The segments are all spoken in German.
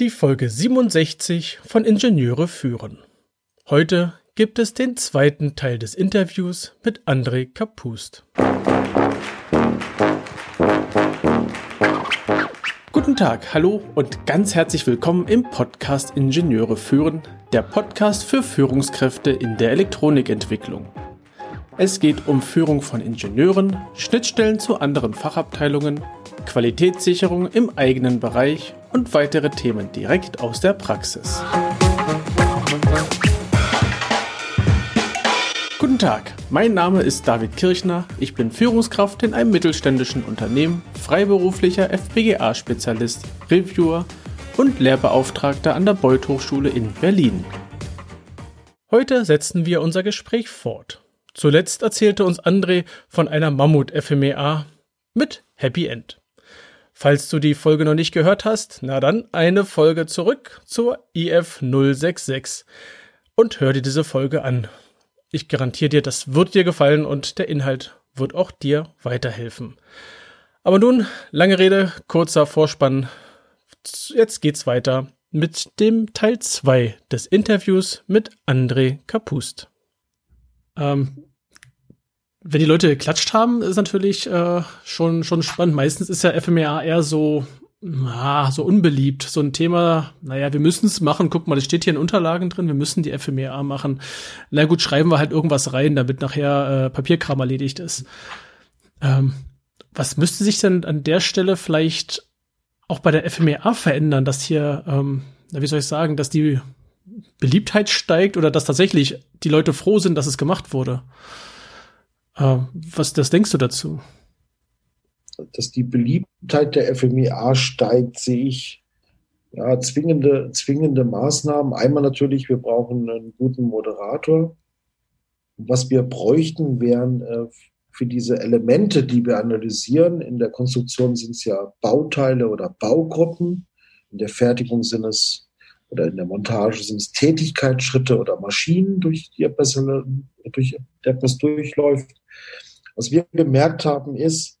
Die Folge 67 von Ingenieure führen. Heute gibt es den zweiten Teil des Interviews mit André Kapust. Guten Tag, hallo und ganz herzlich willkommen im Podcast Ingenieure führen, der Podcast für Führungskräfte in der Elektronikentwicklung. Es geht um Führung von Ingenieuren, Schnittstellen zu anderen Fachabteilungen, Qualitätssicherung im eigenen Bereich und weitere Themen direkt aus der Praxis. Guten Tag, mein Name ist David Kirchner, ich bin Führungskraft in einem mittelständischen Unternehmen, freiberuflicher FPGA-Spezialist, Reviewer und Lehrbeauftragter an der Beuth Hochschule in Berlin. Heute setzen wir unser Gespräch fort. Zuletzt erzählte uns André von einer Mammut-FMEA mit Happy End. Falls du die Folge noch nicht gehört hast, na dann eine Folge zurück zur IF 066 und hör dir diese Folge an. Ich garantiere dir, das wird dir gefallen und der Inhalt wird auch dir weiterhelfen. Aber nun, lange Rede, kurzer Vorspann. Jetzt geht's weiter mit dem Teil 2 des Interviews mit André Kapust. Ähm, wenn die Leute geklatscht haben, ist natürlich äh, schon, schon spannend. Meistens ist ja FMEA eher so, ah, so unbeliebt. So ein Thema, naja, wir müssen es machen. Guck mal, das steht hier in Unterlagen drin, wir müssen die FMEA machen. Na gut, schreiben wir halt irgendwas rein, damit nachher äh, Papierkram erledigt ist. Ähm, was müsste sich denn an der Stelle vielleicht auch bei der FMEA verändern, dass hier, ähm, wie soll ich sagen, dass die Beliebtheit steigt oder dass tatsächlich die Leute froh sind, dass es gemacht wurde? Äh, was das denkst du dazu? Dass die Beliebtheit der FMEA steigt, sehe ich ja, zwingende, zwingende Maßnahmen. Einmal natürlich, wir brauchen einen guten Moderator. Was wir bräuchten, wären äh, für diese Elemente, die wir analysieren, in der Konstruktion sind es ja Bauteile oder Baugruppen. In der Fertigung sind es oder in der Montage sind es Tätigkeitsschritte oder Maschinen, durch die etwas, etwas durchläuft. Was wir gemerkt haben, ist,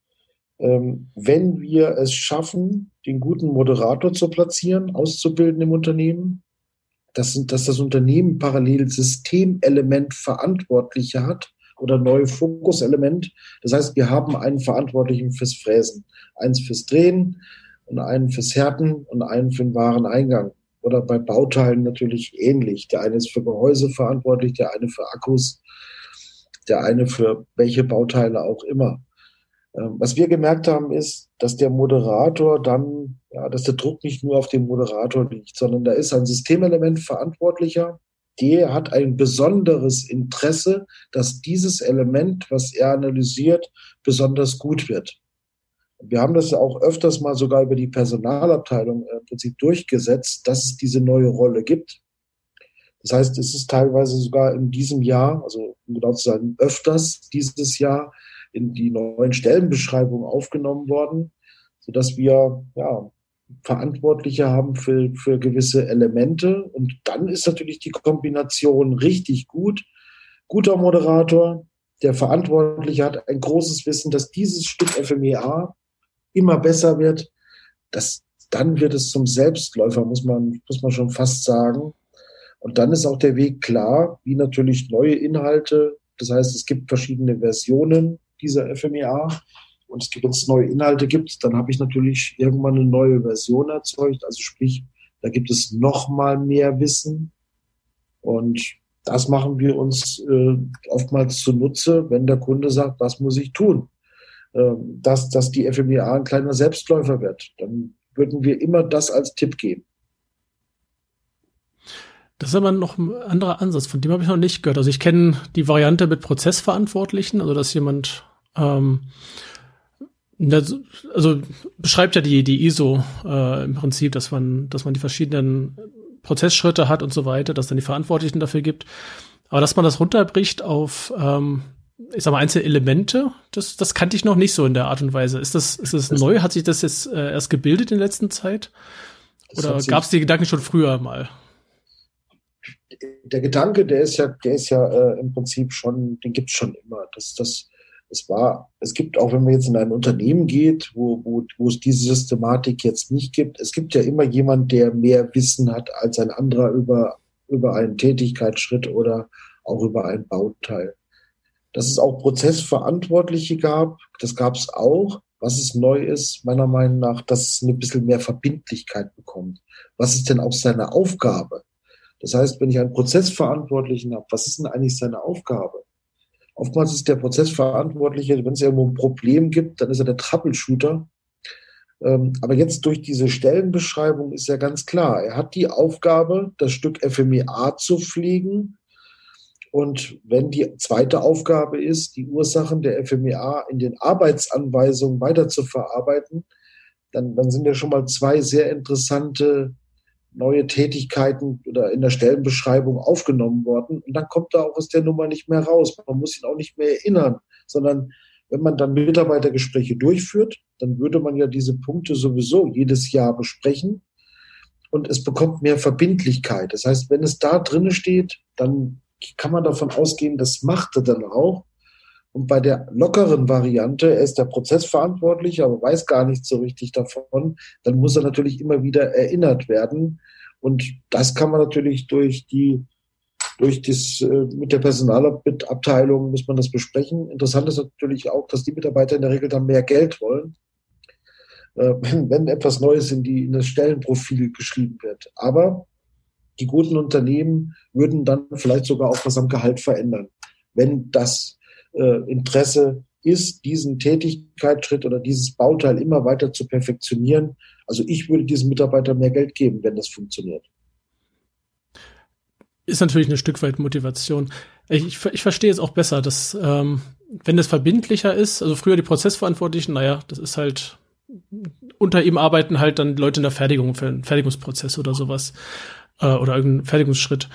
ähm, wenn wir es schaffen, den guten Moderator zu platzieren, auszubilden im Unternehmen, dass, dass das Unternehmen parallel Systemelement Verantwortliche hat oder neue Fokuselement. Das heißt, wir haben einen Verantwortlichen fürs Fräsen, eins fürs Drehen und einen fürs Härten und einen für den Wareneingang oder bei Bauteilen natürlich ähnlich. Der eine ist für Gehäuse verantwortlich, der eine für Akkus, der eine für welche Bauteile auch immer. Ähm, was wir gemerkt haben, ist, dass der Moderator dann, ja, dass der Druck nicht nur auf dem Moderator liegt, sondern da ist ein Systemelement verantwortlicher. Der hat ein besonderes Interesse, dass dieses Element, was er analysiert, besonders gut wird. Wir haben das auch öfters mal sogar über die Personalabteilung äh, im Prinzip durchgesetzt, dass es diese neue Rolle gibt. Das heißt, es ist teilweise sogar in diesem Jahr, also um genau zu sagen, öfters dieses Jahr in die neuen Stellenbeschreibungen aufgenommen worden, sodass wir ja, Verantwortliche haben für, für gewisse Elemente. Und dann ist natürlich die Kombination richtig gut. Guter Moderator, der Verantwortliche hat ein großes Wissen, dass dieses Stück FMEA immer besser wird, das, dann wird es zum Selbstläufer, muss man, muss man schon fast sagen. Und dann ist auch der Weg klar, wie natürlich neue Inhalte. Das heißt, es gibt verschiedene Versionen dieser FMEA. Und es gibt, wenn es neue Inhalte gibt, dann habe ich natürlich irgendwann eine neue Version erzeugt. Also sprich, da gibt es noch mal mehr Wissen. Und das machen wir uns äh, oftmals zunutze, wenn der Kunde sagt, was muss ich tun? Ähm, dass, dass die FMEA ein kleiner Selbstläufer wird. Dann würden wir immer das als Tipp geben. Das ist aber noch ein anderer Ansatz, von dem habe ich noch nicht gehört. Also ich kenne die Variante mit Prozessverantwortlichen, also dass jemand ähm, also beschreibt ja die, die ISO äh, im Prinzip, dass man, dass man die verschiedenen Prozessschritte hat und so weiter, dass dann die Verantwortlichen dafür gibt. Aber dass man das runterbricht auf ähm, ich sag mal, einzelne Elemente, das, das kannte ich noch nicht so in der Art und Weise. Ist das, ist das, das neu? Hat sich das jetzt äh, erst gebildet in letzter Zeit? Oder gab es die Gedanken schon früher mal? Der Gedanke, der ist ja, der ist ja äh, im Prinzip schon, den gibt es schon immer. Das, das, es war, es gibt auch, wenn man jetzt in ein Unternehmen geht, wo, wo, wo es diese Systematik jetzt nicht gibt, es gibt ja immer jemand, der mehr Wissen hat als ein anderer über, über einen Tätigkeitsschritt oder auch über ein Bauteil. Dass es auch Prozessverantwortliche gab, das gab es auch. Was es neu ist, meiner Meinung nach, dass es ein bisschen mehr Verbindlichkeit bekommt. Was ist denn auch seine Aufgabe? Das heißt, wenn ich einen Prozessverantwortlichen habe, was ist denn eigentlich seine Aufgabe? Oftmals ist der Prozessverantwortliche, wenn es irgendwo ein Problem gibt, dann ist er der Troubleshooter. Ähm, aber jetzt durch diese Stellenbeschreibung ist ja ganz klar, er hat die Aufgabe, das Stück FMEA zu pflegen. Und wenn die zweite Aufgabe ist, die Ursachen der FMEA in den Arbeitsanweisungen weiter zu verarbeiten, dann, dann sind ja schon mal zwei sehr interessante neue Tätigkeiten oder in der Stellenbeschreibung aufgenommen worden. Und dann kommt da auch aus der Nummer nicht mehr raus. Man muss ihn auch nicht mehr erinnern, sondern wenn man dann Mitarbeitergespräche durchführt, dann würde man ja diese Punkte sowieso jedes Jahr besprechen und es bekommt mehr Verbindlichkeit. Das heißt, wenn es da drinnen steht, dann kann man davon ausgehen, das macht er dann auch. Und bei der lockeren Variante, er ist der Prozessverantwortliche, aber weiß gar nicht so richtig davon, dann muss er natürlich immer wieder erinnert werden. Und das kann man natürlich durch die, durch das, äh, mit der Personalabteilung muss man das besprechen. Interessant ist natürlich auch, dass die Mitarbeiter in der Regel dann mehr Geld wollen, äh, wenn, etwas Neues in die, in das Stellenprofil geschrieben wird. Aber die guten Unternehmen würden dann vielleicht sogar auch was am Gehalt verändern, wenn das äh, Interesse ist, diesen Tätigkeitsschritt oder dieses Bauteil immer weiter zu perfektionieren. Also ich würde diesem Mitarbeiter mehr Geld geben, wenn das funktioniert. Ist natürlich ein Stück weit Motivation. Ich, ich, ich verstehe es auch besser, dass ähm, wenn das verbindlicher ist, also früher die Prozessverantwortlichen, naja, das ist halt unter ihm arbeiten halt dann Leute in der Fertigung für einen Fertigungsprozess oder sowas äh, oder irgendeinen Fertigungsschritt.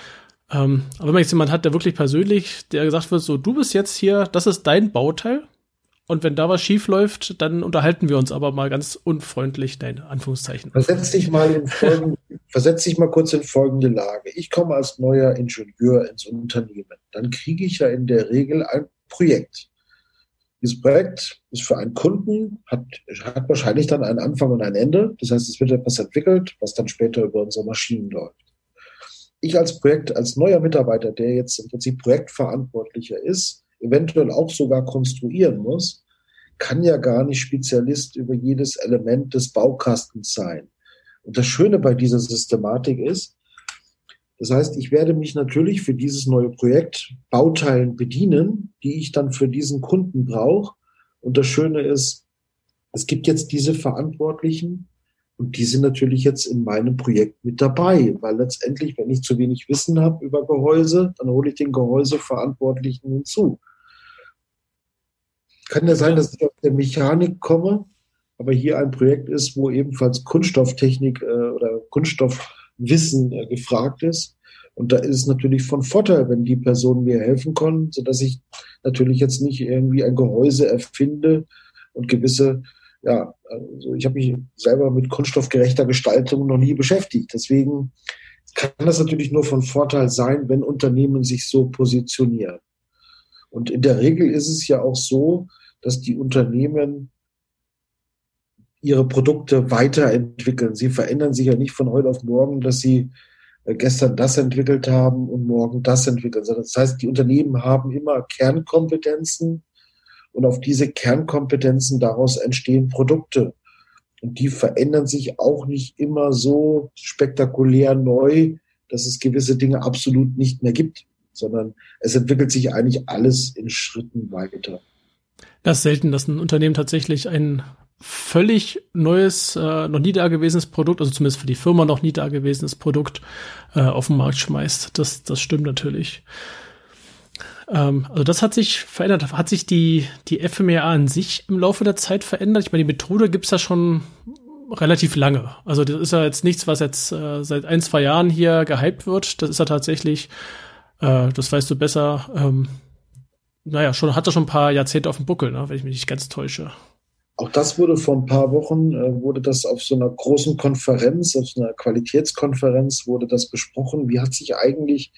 Ähm, aber wenn man jetzt jemand hat, der wirklich persönlich, der gesagt wird, so, du bist jetzt hier, das ist dein Bauteil. Und wenn da was schief läuft, dann unterhalten wir uns aber mal ganz unfreundlich, nein, Anführungszeichen. Versetz dich mal in folgende, versetz dich mal kurz in folgende Lage. Ich komme als neuer Ingenieur ins Unternehmen. Dann kriege ich ja in der Regel ein Projekt. Dieses Projekt ist für einen Kunden, hat, hat wahrscheinlich dann einen Anfang und ein Ende. Das heißt, es wird etwas entwickelt, was dann später über unsere Maschinen läuft ich als Projekt, als neuer Mitarbeiter, der jetzt im Prinzip Projektverantwortlicher ist, eventuell auch sogar konstruieren muss, kann ja gar nicht Spezialist über jedes Element des Baukastens sein. Und das Schöne bei dieser Systematik ist, das heißt, ich werde mich natürlich für dieses neue Projekt Bauteilen bedienen, die ich dann für diesen Kunden brauche. Und das Schöne ist, es gibt jetzt diese Verantwortlichen, und die sind natürlich jetzt in meinem Projekt mit dabei, weil letztendlich, wenn ich zu wenig Wissen habe über Gehäuse, dann hole ich den Gehäuseverantwortlichen hinzu. Kann ja sein, dass ich aus der Mechanik komme, aber hier ein Projekt ist, wo ebenfalls Kunststofftechnik äh, oder Kunststoffwissen äh, gefragt ist. Und da ist es natürlich von Vorteil, wenn die Personen mir helfen können, sodass ich natürlich jetzt nicht irgendwie ein Gehäuse erfinde und gewisse ja, also ich habe mich selber mit kunststoffgerechter Gestaltung noch nie beschäftigt. Deswegen kann das natürlich nur von Vorteil sein, wenn Unternehmen sich so positionieren. Und in der Regel ist es ja auch so, dass die Unternehmen ihre Produkte weiterentwickeln. Sie verändern sich ja nicht von heute auf morgen, dass sie äh, gestern das entwickelt haben und morgen das entwickeln. Das heißt, die Unternehmen haben immer Kernkompetenzen, und auf diese Kernkompetenzen daraus entstehen Produkte. Und die verändern sich auch nicht immer so spektakulär neu, dass es gewisse Dinge absolut nicht mehr gibt, sondern es entwickelt sich eigentlich alles in Schritten weiter. Das ist selten, dass ein Unternehmen tatsächlich ein völlig neues, äh, noch nie dagewesenes Produkt, also zumindest für die Firma noch nie dagewesenes Produkt äh, auf den Markt schmeißt. Das, das stimmt natürlich. Ähm, also das hat sich verändert. Hat sich die, die FMEA an sich im Laufe der Zeit verändert? Ich meine, die Methode gibt's ja schon relativ lange. Also das ist ja jetzt nichts, was jetzt äh, seit ein, zwei Jahren hier gehypt wird. Das ist ja tatsächlich, äh, das weißt du besser, ähm, naja, schon, hat er schon ein paar Jahrzehnte auf dem Buckel, ne, wenn ich mich nicht ganz täusche. Auch das wurde vor ein paar Wochen, äh, wurde das auf so einer großen Konferenz, auf so einer Qualitätskonferenz, wurde das besprochen. Wie hat sich eigentlich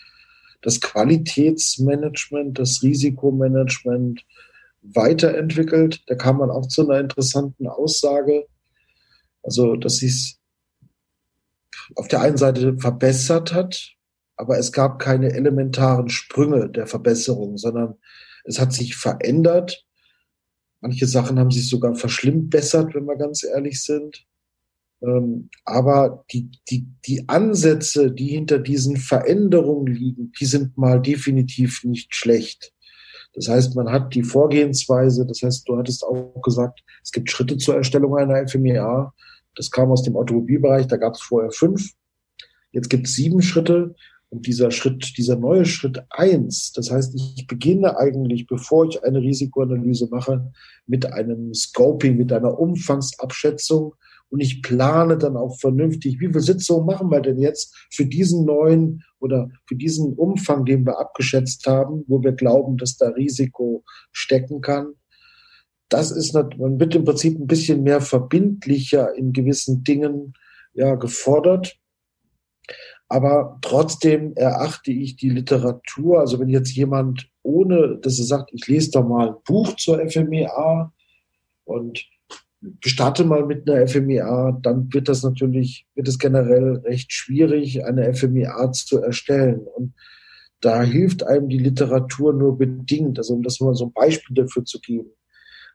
das Qualitätsmanagement, das Risikomanagement weiterentwickelt. Da kam man auch zu einer interessanten Aussage. Also, dass sie es auf der einen Seite verbessert hat, aber es gab keine elementaren Sprünge der Verbesserung, sondern es hat sich verändert. Manche Sachen haben sich sogar verschlimmbessert, wenn wir ganz ehrlich sind. Ähm, aber die, die, die Ansätze, die hinter diesen Veränderungen liegen, die sind mal definitiv nicht schlecht. Das heißt, man hat die Vorgehensweise, das heißt, du hattest auch gesagt, es gibt Schritte zur Erstellung einer FMEA. Das kam aus dem Automobilbereich, da gab es vorher fünf. Jetzt gibt es sieben Schritte. Und dieser Schritt, dieser neue Schritt eins, das heißt, ich beginne eigentlich, bevor ich eine Risikoanalyse mache, mit einem Scoping, mit einer Umfangsabschätzung und ich plane dann auch vernünftig, wie viele Sitzungen machen wir denn jetzt für diesen neuen oder für diesen Umfang, den wir abgeschätzt haben, wo wir glauben, dass da Risiko stecken kann. Das ist, man wird im Prinzip ein bisschen mehr verbindlicher in gewissen Dingen ja, gefordert. Aber trotzdem erachte ich die Literatur, also wenn jetzt jemand ohne, dass er sagt, ich lese da mal ein Buch zur FMEA und starte mal mit einer FMEA, dann wird das natürlich, wird es generell recht schwierig, eine FMEA zu erstellen. Und da hilft einem die Literatur nur bedingt, also um das mal so ein Beispiel dafür zu geben.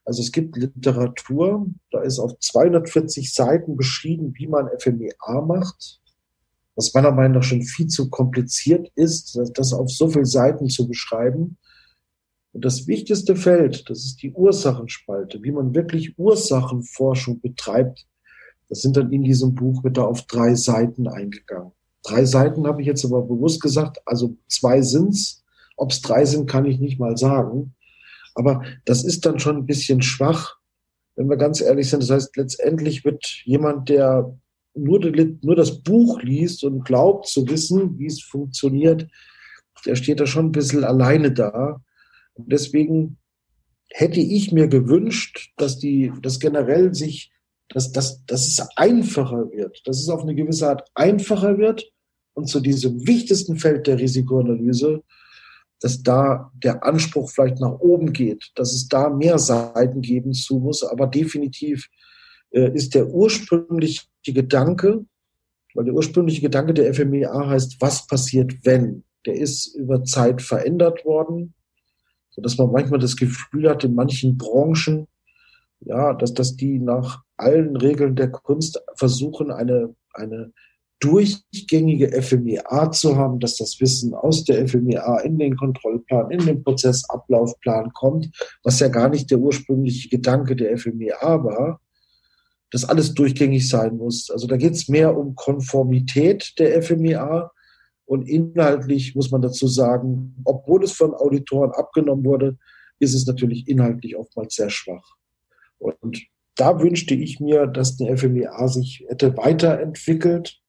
Also es gibt Literatur, da ist auf 240 Seiten beschrieben, wie man FMEA macht, was meiner Meinung nach schon viel zu kompliziert ist, das auf so viele Seiten zu beschreiben. Und das wichtigste Feld, das ist die Ursachenspalte, wie man wirklich Ursachenforschung betreibt. Das sind dann in diesem Buch wird da auf drei Seiten eingegangen. Drei Seiten habe ich jetzt aber bewusst gesagt, also zwei sind's. Ob es drei sind, kann ich nicht mal sagen. Aber das ist dann schon ein bisschen schwach, wenn wir ganz ehrlich sind. Das heißt, letztendlich wird jemand, der nur, nur das Buch liest und glaubt zu wissen, wie es funktioniert, der steht da schon ein bisschen alleine da. Deswegen hätte ich mir gewünscht, dass die, dass generell sich, dass, dass, dass es einfacher wird, dass es auf eine gewisse Art einfacher wird und zu diesem wichtigsten Feld der Risikoanalyse, dass da der Anspruch vielleicht nach oben geht, dass es da mehr Seiten geben zu muss, aber definitiv äh, ist der ursprüngliche Gedanke, weil der ursprüngliche Gedanke der FMEA heißt, was passiert, wenn? Der ist über Zeit verändert worden dass man manchmal das Gefühl hat, in manchen Branchen, ja, dass, dass die nach allen Regeln der Kunst versuchen, eine, eine durchgängige FMEA zu haben, dass das Wissen aus der FMEA in den Kontrollplan, in den Prozessablaufplan kommt, was ja gar nicht der ursprüngliche Gedanke der FMEA war, dass alles durchgängig sein muss. Also da geht es mehr um Konformität der FMEA und inhaltlich muss man dazu sagen, obwohl es von Auditoren abgenommen wurde, ist es natürlich inhaltlich oftmals sehr schwach. Und da wünschte ich mir, dass die FMEA sich hätte weiterentwickelt.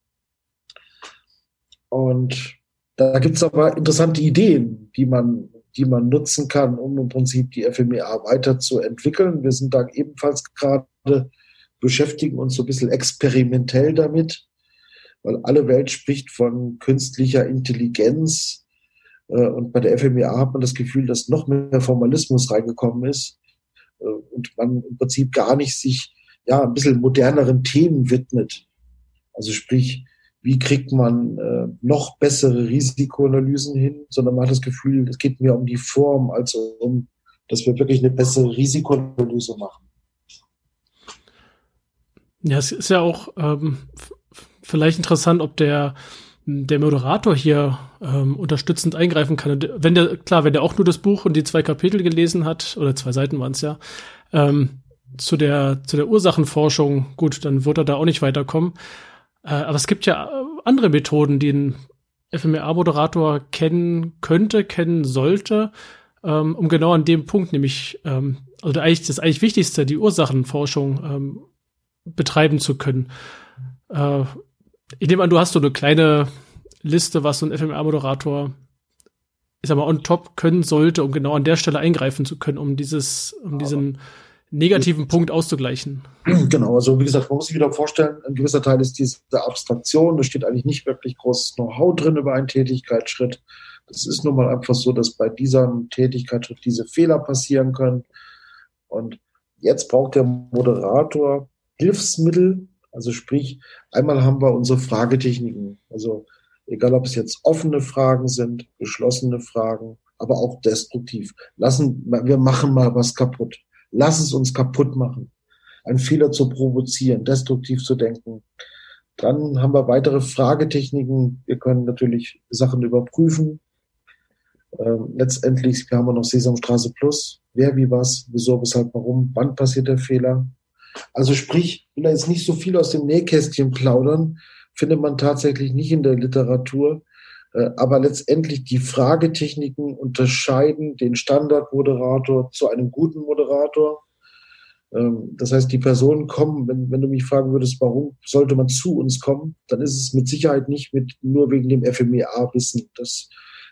Und da gibt es aber interessante Ideen, die man, die man nutzen kann, um im Prinzip die FMEA weiterzuentwickeln. Wir sind da ebenfalls gerade beschäftigen uns so ein bisschen experimentell damit weil alle Welt spricht von künstlicher Intelligenz. Äh, und bei der FMEA hat man das Gefühl, dass noch mehr Formalismus reingekommen ist äh, und man im Prinzip gar nicht sich ja ein bisschen moderneren Themen widmet. Also sprich, wie kriegt man äh, noch bessere Risikoanalysen hin, sondern man hat das Gefühl, es geht mehr um die Form, als um, dass wir wirklich eine bessere Risikoanalyse machen. Ja, es ist ja auch ähm, vielleicht interessant, ob der der Moderator hier ähm, unterstützend eingreifen kann. Und wenn der, klar, wenn der auch nur das Buch und die zwei Kapitel gelesen hat, oder zwei Seiten waren es ja, ähm, zu der, zu der Ursachenforschung, gut, dann wird er da auch nicht weiterkommen. Äh, aber es gibt ja äh, andere Methoden, die ein FMEA-Moderator kennen könnte, kennen sollte, ähm, um genau an dem Punkt, nämlich, ähm, also eigentlich das eigentlich Wichtigste, die Ursachenforschung ähm, betreiben zu können. Äh, ich nehme an, du hast so eine kleine Liste, was so ein FMR-Moderator ich sag mal, on top können sollte, um genau an der Stelle eingreifen zu können, um dieses, um diesen negativen Punkt auszugleichen. Genau, also wie gesagt, man muss sich wieder vorstellen, ein gewisser Teil ist diese Abstraktion, da steht eigentlich nicht wirklich großes Know-how drin über einen Tätigkeitsschritt. Das ist nun mal einfach so, dass bei dieser Tätigkeitsschritt diese Fehler passieren können. Und jetzt braucht der Moderator Hilfsmittel, also sprich, einmal haben wir unsere Fragetechniken, also egal ob es jetzt offene Fragen sind, geschlossene Fragen, aber auch destruktiv. Lassen, wir machen mal was kaputt. Lass es uns kaputt machen. Einen Fehler zu provozieren, destruktiv zu denken. Dann haben wir weitere Fragetechniken. Wir können natürlich Sachen überprüfen. Ähm, letztendlich haben wir noch Sesamstraße Plus. Wer, wie, was, wieso, weshalb, warum, wann passiert der Fehler. Also sprich, ich will jetzt nicht so viel aus dem Nähkästchen plaudern, findet man tatsächlich nicht in der Literatur. Äh, aber letztendlich die Fragetechniken unterscheiden den Standardmoderator zu einem guten Moderator. Ähm, das heißt, die Personen kommen, wenn, wenn du mich fragen würdest, warum sollte man zu uns kommen, dann ist es mit Sicherheit nicht mit nur wegen dem FMEA-Wissen. Das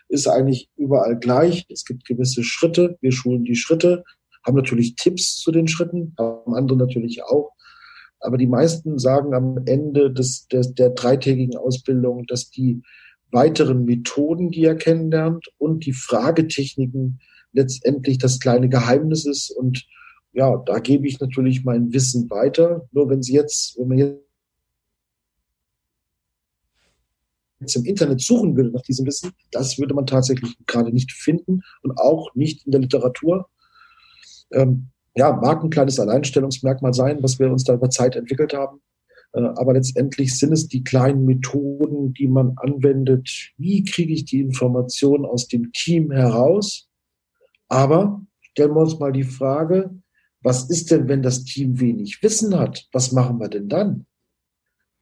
ist eigentlich überall gleich. Es gibt gewisse Schritte. Wir schulen die Schritte, haben natürlich Tipps zu den Schritten, haben andere natürlich auch. Aber die meisten sagen am Ende des, des, der dreitägigen Ausbildung, dass die weiteren Methoden, die er kennenlernt und die Fragetechniken letztendlich das kleine Geheimnis ist. Und ja, da gebe ich natürlich mein Wissen weiter. Nur wenn Sie jetzt, wenn man jetzt im Internet suchen würde nach diesem Wissen, das würde man tatsächlich gerade nicht finden und auch nicht in der Literatur. Ähm, ja, mag ein kleines Alleinstellungsmerkmal sein, was wir uns da über Zeit entwickelt haben. Äh, aber letztendlich sind es die kleinen Methoden, die man anwendet. Wie kriege ich die Information aus dem Team heraus? Aber stellen wir uns mal die Frage, was ist denn, wenn das Team wenig Wissen hat? Was machen wir denn dann?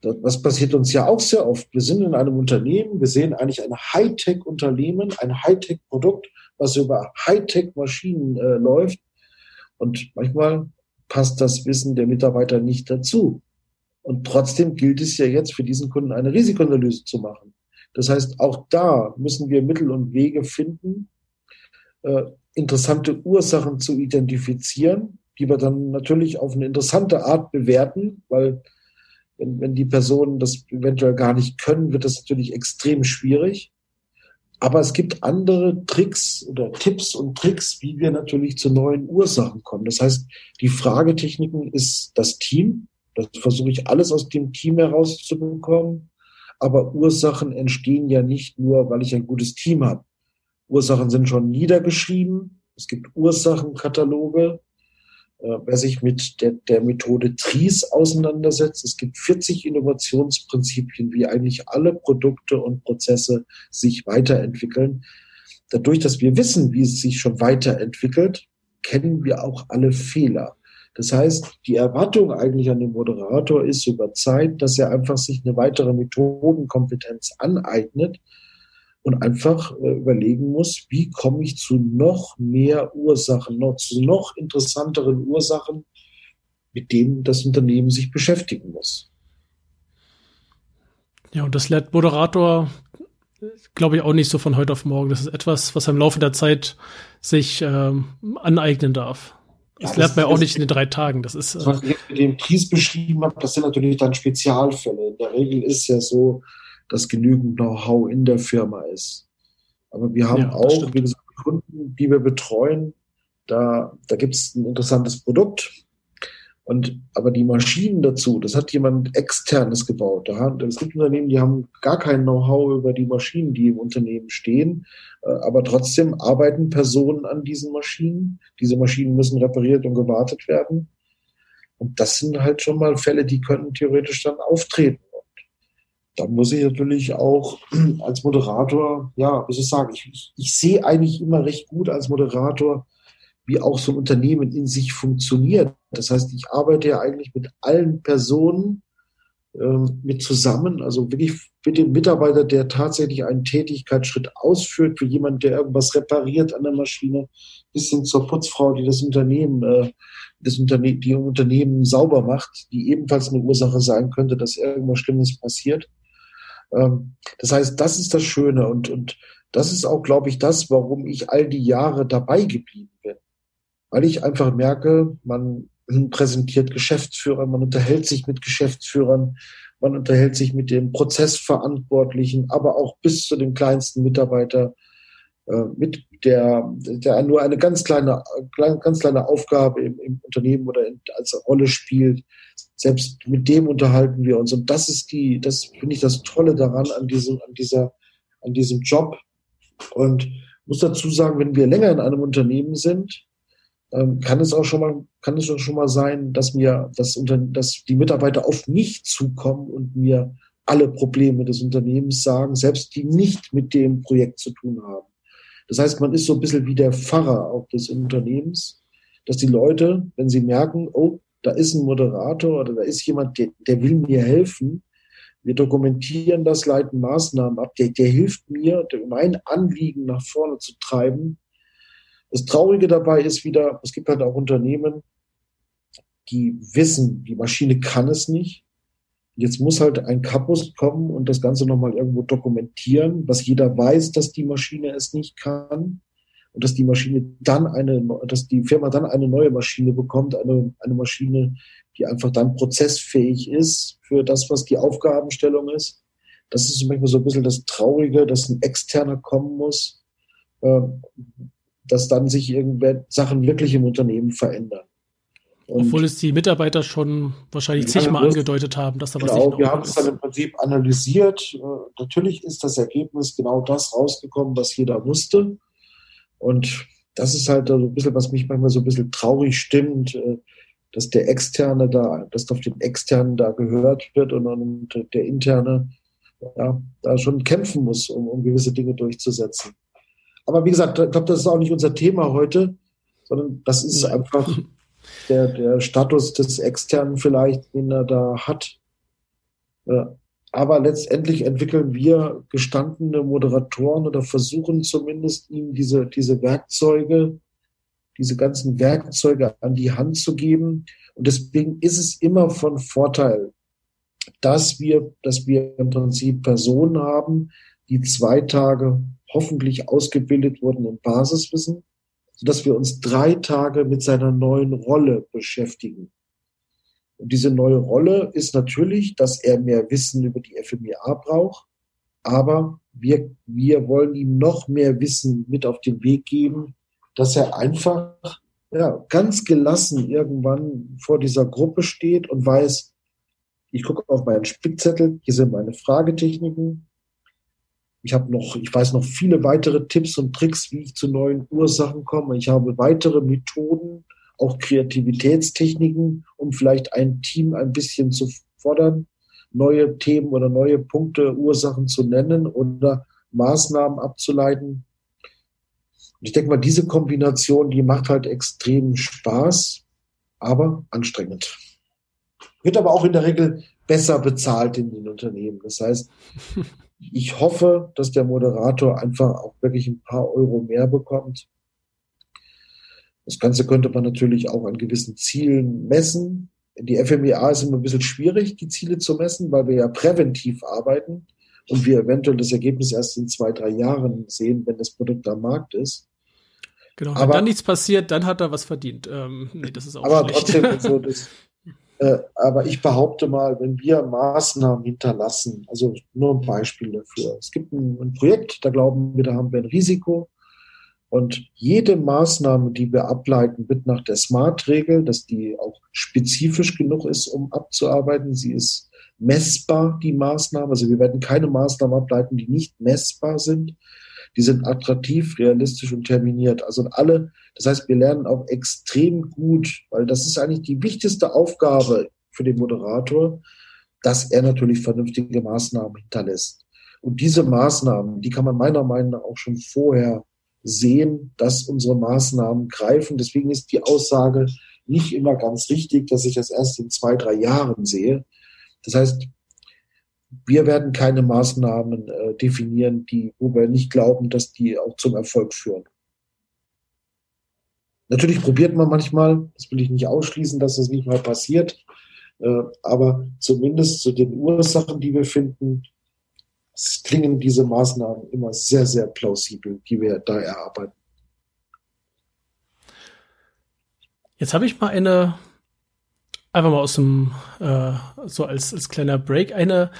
Das passiert uns ja auch sehr oft. Wir sind in einem Unternehmen, wir sehen eigentlich ein Hightech-Unternehmen, ein Hightech-Produkt, was über Hightech-Maschinen äh, läuft. Und manchmal passt das Wissen der Mitarbeiter nicht dazu. Und trotzdem gilt es ja jetzt für diesen Kunden eine Risikoanalyse zu machen. Das heißt, auch da müssen wir Mittel und Wege finden, äh, interessante Ursachen zu identifizieren, die wir dann natürlich auf eine interessante Art bewerten, weil wenn, wenn die Personen das eventuell gar nicht können, wird das natürlich extrem schwierig. Aber es gibt andere Tricks oder Tipps und Tricks, wie wir natürlich zu neuen Ursachen kommen. Das heißt, die Fragetechniken ist das Team, das versuche ich alles aus dem Team herauszubekommen. Aber Ursachen entstehen ja nicht nur, weil ich ein gutes Team habe. Ursachen sind schon niedergeschrieben. Es gibt Ursachenkataloge. Äh, wer sich mit der, der Methode TRIES auseinandersetzt, es gibt 40 Innovationsprinzipien, wie eigentlich alle Produkte und Prozesse sich weiterentwickeln. Dadurch, dass wir wissen, wie es sich schon weiterentwickelt, kennen wir auch alle Fehler. Das heißt, die Erwartung eigentlich an den Moderator ist über Zeit, dass er einfach sich eine weitere Methodenkompetenz aneignet und einfach äh, überlegen muss, wie komme ich zu noch mehr Ursachen, noch zu noch interessanteren Ursachen, mit denen das Unternehmen sich beschäftigen muss. Ja, und das lernt Moderator, glaube ich, auch nicht so von heute auf morgen. Das ist etwas, was im Laufe der Zeit sich ähm, aneignen darf. Das ja, lernt man ja auch nicht in den drei Tagen. Das ist. Äh was ich mit dem Kies beschrieben habe, das sind natürlich dann Spezialfälle. In der Regel ist ja so, dass genügend Know-how in der Firma ist. Aber wir haben ja, auch, wie gesagt, Kunden, die wir betreuen. Da, da gibt es ein interessantes Produkt. Und, aber die Maschinen dazu, das hat jemand externes gebaut. Da hat, es gibt Unternehmen, die haben gar kein Know-how über die Maschinen, die im Unternehmen stehen. Äh, aber trotzdem arbeiten Personen an diesen Maschinen. Diese Maschinen müssen repariert und gewartet werden. Und das sind halt schon mal Fälle, die könnten theoretisch dann auftreten. Und da muss ich natürlich auch als Moderator, ja, wie soll ich sagen, ich, ich, sehe eigentlich immer recht gut als Moderator, wie auch so ein Unternehmen in sich funktioniert. Das heißt, ich arbeite ja eigentlich mit allen Personen ähm, mit zusammen, also wirklich mit dem Mitarbeiter, der tatsächlich einen Tätigkeitsschritt ausführt, für jemand, der irgendwas repariert an der Maschine, bis hin zur Putzfrau, die das Unternehmen, äh, das Unternehmen, die Unternehmen sauber macht, die ebenfalls eine Ursache sein könnte, dass irgendwas Schlimmes passiert. Ähm, das heißt, das ist das Schöne und, und das ist auch, glaube ich, das, warum ich all die Jahre dabei geblieben bin weil ich einfach merke, man präsentiert Geschäftsführer, man unterhält sich mit Geschäftsführern, man unterhält sich mit dem Prozessverantwortlichen, aber auch bis zu dem kleinsten Mitarbeiter. Äh, mit der, der nur eine ganz kleine, ganz kleine Aufgabe im, im Unternehmen oder in, als Rolle spielt. Selbst mit dem unterhalten wir uns. Und das ist die, das finde ich das Tolle daran an diesem, an dieser, an diesem Job. Und muss dazu sagen, wenn wir länger in einem Unternehmen sind, ähm, kann es auch schon mal, kann es schon mal sein, dass mir, dass, unter, dass die Mitarbeiter auf mich zukommen und mir alle Probleme des Unternehmens sagen, selbst die nicht mit dem Projekt zu tun haben. Das heißt, man ist so ein bisschen wie der Pfarrer auch des Unternehmens, dass die Leute, wenn sie merken, oh, da ist ein Moderator oder da ist jemand, der, der will mir helfen, wir dokumentieren das, leiten Maßnahmen ab, der, der hilft mir, mein Anliegen nach vorne zu treiben. Das Traurige dabei ist wieder, es gibt halt auch Unternehmen, die wissen, die Maschine kann es nicht. Jetzt muss halt ein Kapus kommen und das Ganze nochmal irgendwo dokumentieren, was jeder weiß, dass die Maschine es nicht kann und dass die Maschine dann eine, dass die Firma dann eine neue Maschine bekommt, eine, eine Maschine, die einfach dann prozessfähig ist für das, was die Aufgabenstellung ist. Das ist manchmal so ein bisschen das Traurige, dass ein Externer kommen muss, äh, dass dann sich irgendwelche Sachen wirklich im Unternehmen verändern. Und Obwohl es die Mitarbeiter schon wahrscheinlich zigmal angedeutet haben, dass da was genau, nicht wir haben es dann im Prinzip analysiert. Äh, natürlich ist das Ergebnis genau das rausgekommen, was jeder wusste. Und das ist halt so ein bisschen, was mich manchmal so ein bisschen traurig stimmt, äh, dass der Externe da, dass auf den Externen da gehört wird und, und der Interne ja, da schon kämpfen muss, um, um gewisse Dinge durchzusetzen. Aber wie gesagt, ich glaube, das ist auch nicht unser Thema heute, sondern das ist einfach der, der Status des Externen vielleicht, den er da hat. Aber letztendlich entwickeln wir gestandene Moderatoren oder versuchen zumindest ihnen diese, diese Werkzeuge, diese ganzen Werkzeuge an die Hand zu geben. Und deswegen ist es immer von Vorteil, dass wir, dass wir im Prinzip Personen haben, die zwei Tage hoffentlich ausgebildet wurden im Basiswissen, sodass wir uns drei Tage mit seiner neuen Rolle beschäftigen. Und diese neue Rolle ist natürlich, dass er mehr Wissen über die FMIA braucht, aber wir, wir wollen ihm noch mehr Wissen mit auf den Weg geben, dass er einfach ja, ganz gelassen irgendwann vor dieser Gruppe steht und weiß, ich gucke auf meinen Spickzettel, hier sind meine Fragetechniken, ich habe noch, ich weiß noch viele weitere Tipps und Tricks, wie ich zu neuen Ursachen komme. Ich habe weitere Methoden, auch Kreativitätstechniken, um vielleicht ein Team ein bisschen zu fordern, neue Themen oder neue Punkte, Ursachen zu nennen oder Maßnahmen abzuleiten. Und ich denke mal, diese Kombination, die macht halt extrem Spaß, aber anstrengend. Wird aber auch in der Regel besser bezahlt in den Unternehmen. Das heißt, Ich hoffe, dass der Moderator einfach auch wirklich ein paar Euro mehr bekommt. Das Ganze könnte man natürlich auch an gewissen Zielen messen. Die FMEA ist immer ein bisschen schwierig, die Ziele zu messen, weil wir ja präventiv arbeiten und wir eventuell das Ergebnis erst in zwei, drei Jahren sehen, wenn das Produkt am Markt ist. Genau, wenn aber, dann nichts passiert, dann hat er was verdient. Ähm, nee, das ist auch aber schlecht. trotzdem, so, das, Äh, aber ich behaupte mal, wenn wir Maßnahmen hinterlassen, also nur ein Beispiel dafür. Es gibt ein, ein Projekt, da glauben wir, da haben wir ein Risiko. Und jede Maßnahme, die wir ableiten, wird nach der SMART-Regel, dass die auch spezifisch genug ist, um abzuarbeiten. Sie ist messbar, die Maßnahme. Also wir werden keine Maßnahmen ableiten, die nicht messbar sind. Die sind attraktiv, realistisch und terminiert. Also alle, das heißt, wir lernen auch extrem gut, weil das ist eigentlich die wichtigste Aufgabe für den Moderator, dass er natürlich vernünftige Maßnahmen hinterlässt. Und diese Maßnahmen, die kann man meiner Meinung nach auch schon vorher sehen, dass unsere Maßnahmen greifen. Deswegen ist die Aussage nicht immer ganz richtig, dass ich das erst in zwei, drei Jahren sehe. Das heißt, wir werden keine Maßnahmen äh, definieren, die, wo wir nicht glauben, dass die auch zum Erfolg führen. Natürlich probiert man manchmal, das will ich nicht ausschließen, dass das nicht mal passiert, äh, aber zumindest zu den Ursachen, die wir finden, klingen diese Maßnahmen immer sehr, sehr plausibel, die wir da erarbeiten. Jetzt habe ich mal eine, einfach mal aus dem, äh, so als, als kleiner Break, eine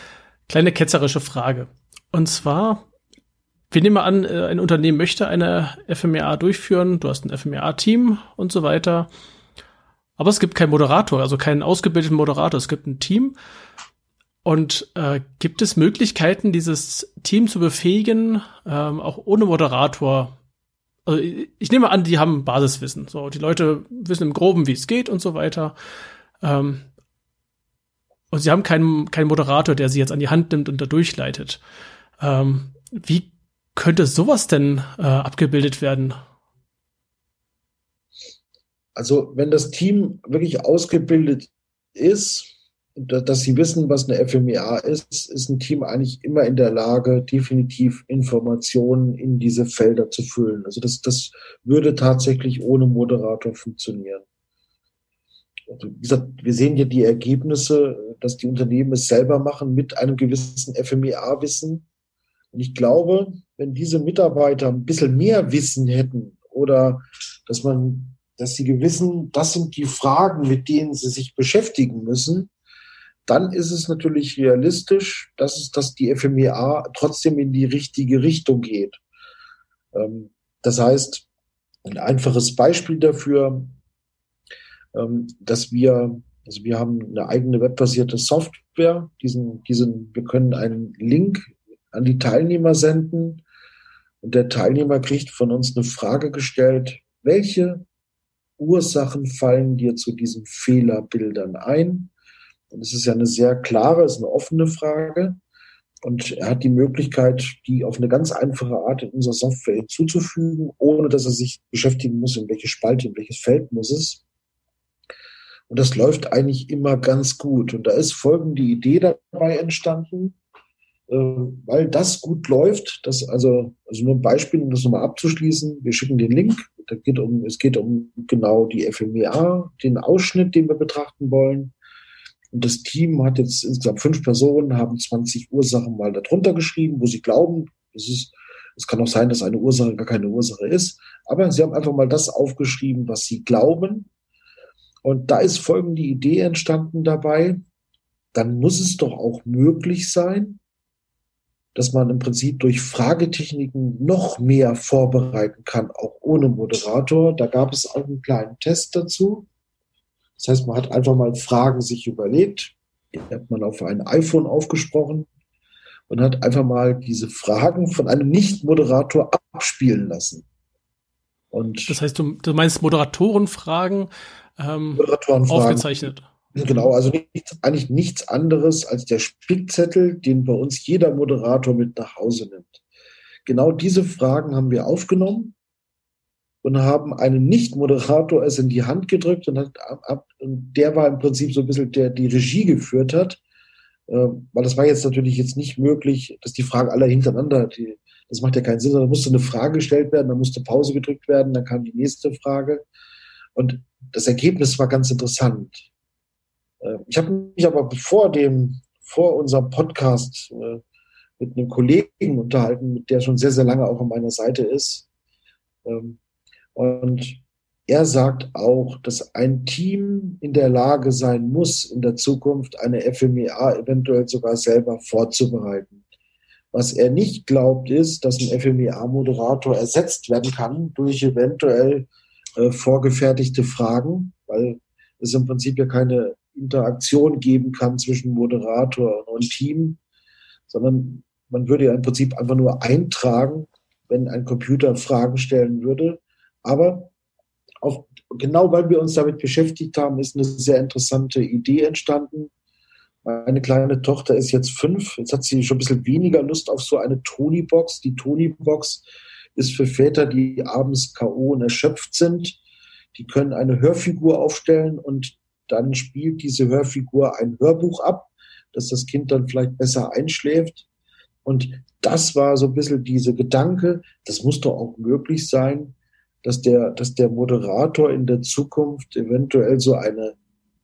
kleine ketzerische Frage. Und zwar, wir nehmen mal an, äh, ein Unternehmen möchte eine FMEA durchführen, du hast ein FMEA-Team und so weiter. Aber es gibt keinen Moderator, also keinen ausgebildeten Moderator. Es gibt ein Team. Und äh, gibt es Möglichkeiten, dieses Team zu befähigen, ähm, auch ohne Moderator? Also ich nehme an, die haben Basiswissen. So, die Leute wissen im Groben, wie es geht und so weiter. Ähm, und sie haben keinen, keinen Moderator, der sie jetzt an die Hand nimmt und da durchleitet. Ähm, wie könnte sowas denn äh, abgebildet werden? Also wenn das Team wirklich ausgebildet ist, dass sie wissen, was eine FMEA ist, ist ein Team eigentlich immer in der Lage, definitiv Informationen in diese Felder zu füllen. Also das, das würde tatsächlich ohne Moderator funktionieren. Also wie gesagt, wir sehen ja die Ergebnisse, dass die Unternehmen es selber machen mit einem gewissen FMEA-Wissen. Und ich glaube, wenn diese Mitarbeiter ein bisschen mehr Wissen hätten oder dass man, dass sie gewissen, das sind die Fragen, mit denen sie sich beschäftigen müssen, dann ist es natürlich realistisch, dass es, dass die FMEA trotzdem in die richtige Richtung geht. Ähm, das heißt, ein einfaches Beispiel dafür, dass wir, also wir haben eine eigene webbasierte Software, diesen, diesen, wir können einen Link an die Teilnehmer senden und der Teilnehmer kriegt von uns eine Frage gestellt, welche Ursachen fallen dir zu diesen Fehlerbildern ein? Und es ist ja eine sehr klare, es ist eine offene Frage. Und er hat die Möglichkeit, die auf eine ganz einfache Art in unserer Software hinzuzufügen, ohne dass er sich beschäftigen muss, in welche Spalte, in welches Feld muss es. Und das läuft eigentlich immer ganz gut. Und da ist folgende Idee dabei entstanden, äh, weil das gut läuft. Das also, also nur ein Beispiel, um das nochmal abzuschließen. Wir schicken den Link. Da geht um, es geht um genau die FMEA, den Ausschnitt, den wir betrachten wollen. Und das Team hat jetzt insgesamt fünf Personen, haben 20 Ursachen mal darunter geschrieben, wo sie glauben, es ist, es kann auch sein, dass eine Ursache gar keine Ursache ist. Aber sie haben einfach mal das aufgeschrieben, was sie glauben. Und da ist folgende Idee entstanden dabei. Dann muss es doch auch möglich sein, dass man im Prinzip durch Fragetechniken noch mehr vorbereiten kann, auch ohne Moderator. Da gab es auch einen kleinen Test dazu. Das heißt, man hat einfach mal Fragen sich überlegt, die hat man auf ein iPhone aufgesprochen und hat einfach mal diese Fragen von einem Nicht-Moderator abspielen lassen. Und das heißt, du, du meinst Moderatorenfragen, ähm, Moderatorenfragen aufgezeichnet. Genau, also nichts, eigentlich nichts anderes als der Spickzettel, den bei uns jeder Moderator mit nach Hause nimmt. Genau diese Fragen haben wir aufgenommen und haben einen Nicht-Moderator es in die Hand gedrückt und, hat, ab, und der war im Prinzip so ein bisschen der die Regie geführt hat, äh, weil das war jetzt natürlich jetzt nicht möglich, dass die Fragen alle hintereinander, die, das macht ja keinen Sinn, da musste eine Frage gestellt werden, dann musste Pause gedrückt werden, dann kam die nächste Frage und das Ergebnis war ganz interessant. Äh, ich habe mich aber vor dem, vor unserem Podcast äh, mit einem Kollegen unterhalten, mit der schon sehr, sehr lange auch an meiner Seite ist. Ähm, und er sagt auch, dass ein Team in der Lage sein muss, in der Zukunft eine FMEA eventuell sogar selber vorzubereiten. Was er nicht glaubt, ist, dass ein FMEA-Moderator ersetzt werden kann durch eventuell äh, vorgefertigte Fragen, weil es im Prinzip ja keine Interaktion geben kann zwischen Moderator und Team, sondern man würde ja im Prinzip einfach nur eintragen, wenn ein Computer Fragen stellen würde aber auf, genau weil wir uns damit beschäftigt haben, ist eine sehr interessante Idee entstanden. Meine kleine Tochter ist jetzt fünf. Jetzt hat sie schon ein bisschen weniger Lust auf so eine Tony-Box. Die Tony-Box ist für Väter, die abends K.O. und erschöpft sind. Die können eine Hörfigur aufstellen und dann spielt diese Hörfigur ein Hörbuch ab, dass das Kind dann vielleicht besser einschläft. Und das war so ein bisschen diese Gedanke, das muss doch auch möglich sein, dass der, dass der Moderator in der Zukunft eventuell so eine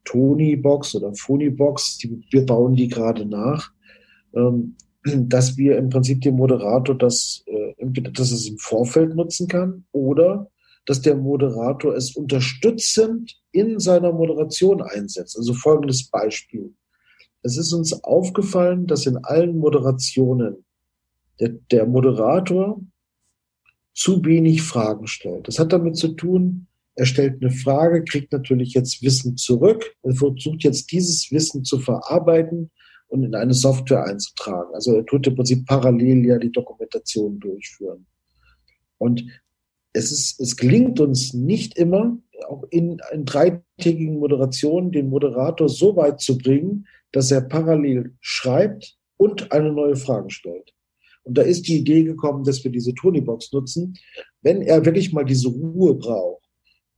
Tony-Box oder Phony-Box, wir bauen die gerade nach, ähm, dass wir im Prinzip dem Moderator das, äh, dass es im Vorfeld nutzen kann oder dass der Moderator es unterstützend in seiner Moderation einsetzt. Also folgendes Beispiel. Es ist uns aufgefallen, dass in allen Moderationen der, der Moderator zu wenig Fragen stellt. Das hat damit zu tun, er stellt eine Frage, kriegt natürlich jetzt Wissen zurück, er versucht jetzt dieses Wissen zu verarbeiten und in eine Software einzutragen. Also er tut im Prinzip parallel ja die Dokumentation durchführen. Und es ist, es gelingt uns nicht immer, auch in, in dreitägigen Moderationen den Moderator so weit zu bringen, dass er parallel schreibt und eine neue Frage stellt. Und da ist die Idee gekommen, dass wir diese Tonybox nutzen. Wenn er wirklich mal diese Ruhe braucht,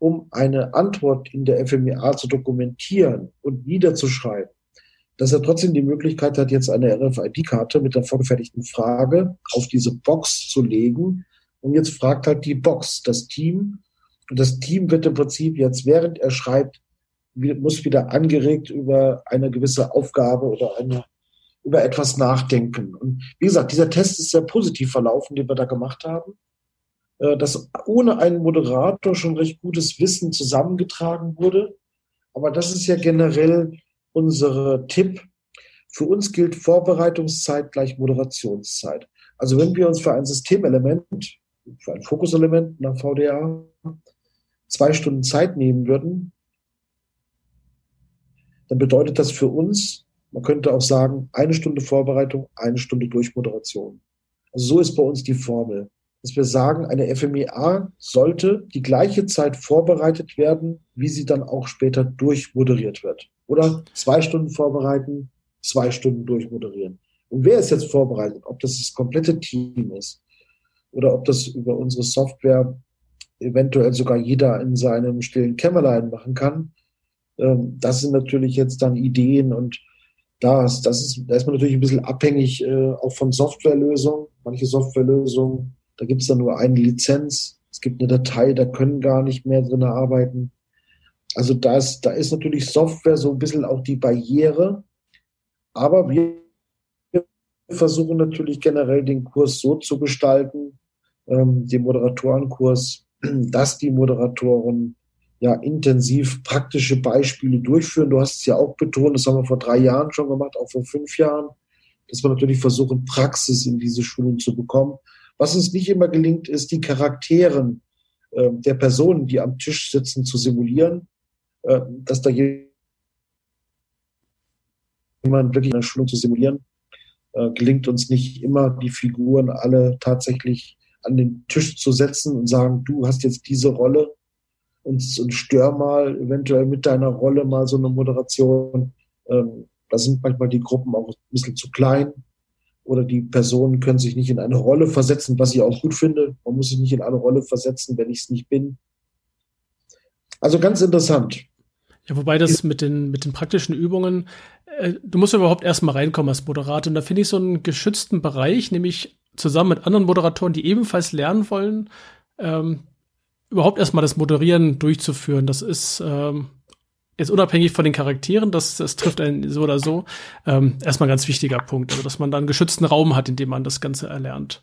um eine Antwort in der FMEA zu dokumentieren und niederzuschreiben, dass er trotzdem die Möglichkeit hat, jetzt eine RFID-Karte mit der vorgefertigten Frage auf diese Box zu legen. Und jetzt fragt halt die Box das Team. Und das Team wird im Prinzip jetzt, während er schreibt, muss wieder angeregt über eine gewisse Aufgabe oder eine, über etwas nachdenken. Und wie gesagt, dieser Test ist sehr positiv verlaufen, den wir da gemacht haben. Äh, dass ohne einen Moderator schon recht gutes Wissen zusammengetragen wurde. Aber das ist ja generell unsere Tipp. Für uns gilt Vorbereitungszeit gleich Moderationszeit. Also wenn wir uns für ein Systemelement, für ein Fokuselement nach VDA zwei Stunden Zeit nehmen würden, dann bedeutet das für uns, man könnte auch sagen, eine Stunde Vorbereitung, eine Stunde Durchmoderation. Also so ist bei uns die Formel dass wir sagen, eine FMEA sollte die gleiche Zeit vorbereitet werden, wie sie dann auch später durchmoderiert wird. Oder zwei Stunden vorbereiten, zwei Stunden durchmoderieren. Und wer ist jetzt vorbereitet? Ob das das komplette Team ist oder ob das über unsere Software eventuell sogar jeder in seinem stillen Kämmerlein machen kann. Ähm, das sind natürlich jetzt dann Ideen und das, das ist, da ist man natürlich ein bisschen abhängig äh, auch von Softwarelösungen. Manche Softwarelösungen da gibt es dann nur eine Lizenz. Es gibt eine Datei, da können gar nicht mehr drin arbeiten. Also da ist, da ist natürlich Software so ein bisschen auch die Barriere. Aber wir versuchen natürlich generell den Kurs so zu gestalten, ähm, den Moderatorenkurs, dass die Moderatoren ja intensiv praktische Beispiele durchführen. Du hast es ja auch betont, das haben wir vor drei Jahren schon gemacht, auch vor fünf Jahren, dass wir natürlich versuchen, Praxis in diese Schulen zu bekommen. Was uns nicht immer gelingt, ist, die Charakteren äh, der Personen, die am Tisch sitzen, zu simulieren, äh, dass da jemand wirklich in der Schulung zu simulieren, äh, gelingt uns nicht immer, die Figuren alle tatsächlich an den Tisch zu setzen und sagen, du hast jetzt diese Rolle und, und stör mal eventuell mit deiner Rolle mal so eine Moderation. Ähm, da sind manchmal die Gruppen auch ein bisschen zu klein oder die Personen können sich nicht in eine Rolle versetzen, was ich auch gut finde. Man muss sich nicht in eine Rolle versetzen, wenn ich es nicht bin. Also ganz interessant. Ja, wobei das mit den, mit den praktischen Übungen, äh, du musst überhaupt erstmal reinkommen als Moderator. Und da finde ich so einen geschützten Bereich, nämlich zusammen mit anderen Moderatoren, die ebenfalls lernen wollen, ähm, überhaupt erstmal das Moderieren durchzuführen. Das ist, ähm, jetzt unabhängig von den Charakteren, das, das trifft einen so oder so, ähm, erstmal ein ganz wichtiger Punkt, also dass man da einen geschützten Raum hat, in dem man das Ganze erlernt.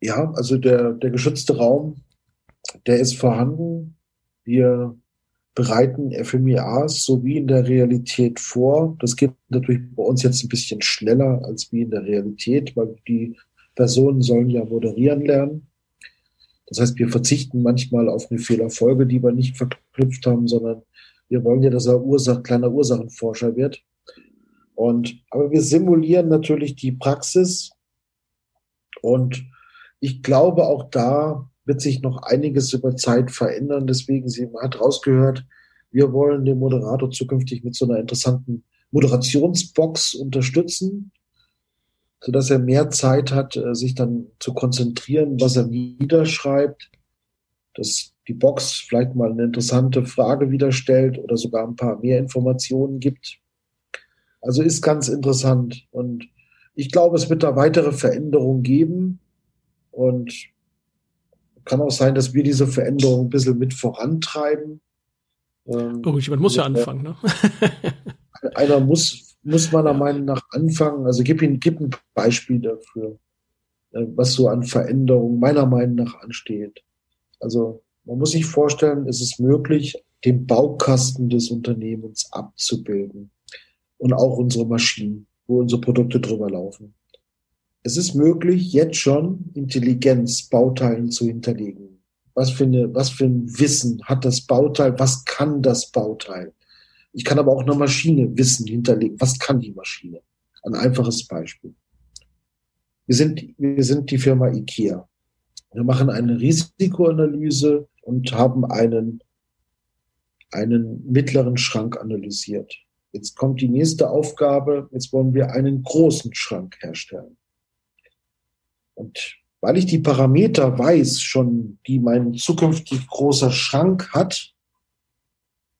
Ja, also der, der geschützte Raum, der ist vorhanden. Wir bereiten FMIAs so wie in der Realität vor. Das geht natürlich bei uns jetzt ein bisschen schneller als wie in der Realität, weil die Personen sollen ja moderieren lernen. Das heißt, wir verzichten manchmal auf eine Fehlerfolge, die wir nicht verknüpft haben, sondern wir wollen ja, dass er Ursach, kleiner Ursachenforscher wird. Und, aber wir simulieren natürlich die Praxis. Und ich glaube, auch da wird sich noch einiges über Zeit verändern. Deswegen, sie hat rausgehört, wir wollen den Moderator zukünftig mit so einer interessanten Moderationsbox unterstützen so dass er mehr Zeit hat, äh, sich dann zu konzentrieren, was er niederschreibt, dass die Box vielleicht mal eine interessante Frage wieder stellt oder sogar ein paar mehr Informationen gibt. Also ist ganz interessant und ich glaube, es wird da weitere Veränderungen geben und kann auch sein, dass wir diese Veränderung ein bisschen mit vorantreiben. Ähm, oh, jemand muss ja anfangen, ne? einer muss muss meiner Meinung nach anfangen. Also gib, ihn, gib ein Beispiel dafür, äh, was so an Veränderungen meiner Meinung nach ansteht. Also man muss sich vorstellen, es ist möglich, den Baukasten des Unternehmens abzubilden und auch unsere Maschinen. wo unsere Produkte drüber laufen. Es ist möglich, jetzt schon Intelligenz Bauteilen zu hinterlegen. Was für, eine, was für ein Wissen hat das Bauteil? Was kann das Bauteil? Ich kann aber auch eine Maschine Wissen hinterlegen. Was kann die Maschine? Ein einfaches Beispiel. Wir sind, wir sind die Firma IKEA. Wir machen eine Risikoanalyse und haben einen, einen mittleren Schrank analysiert. Jetzt kommt die nächste Aufgabe. Jetzt wollen wir einen großen Schrank herstellen. Und weil ich die Parameter weiß, schon, die mein zukünftig großer Schrank hat,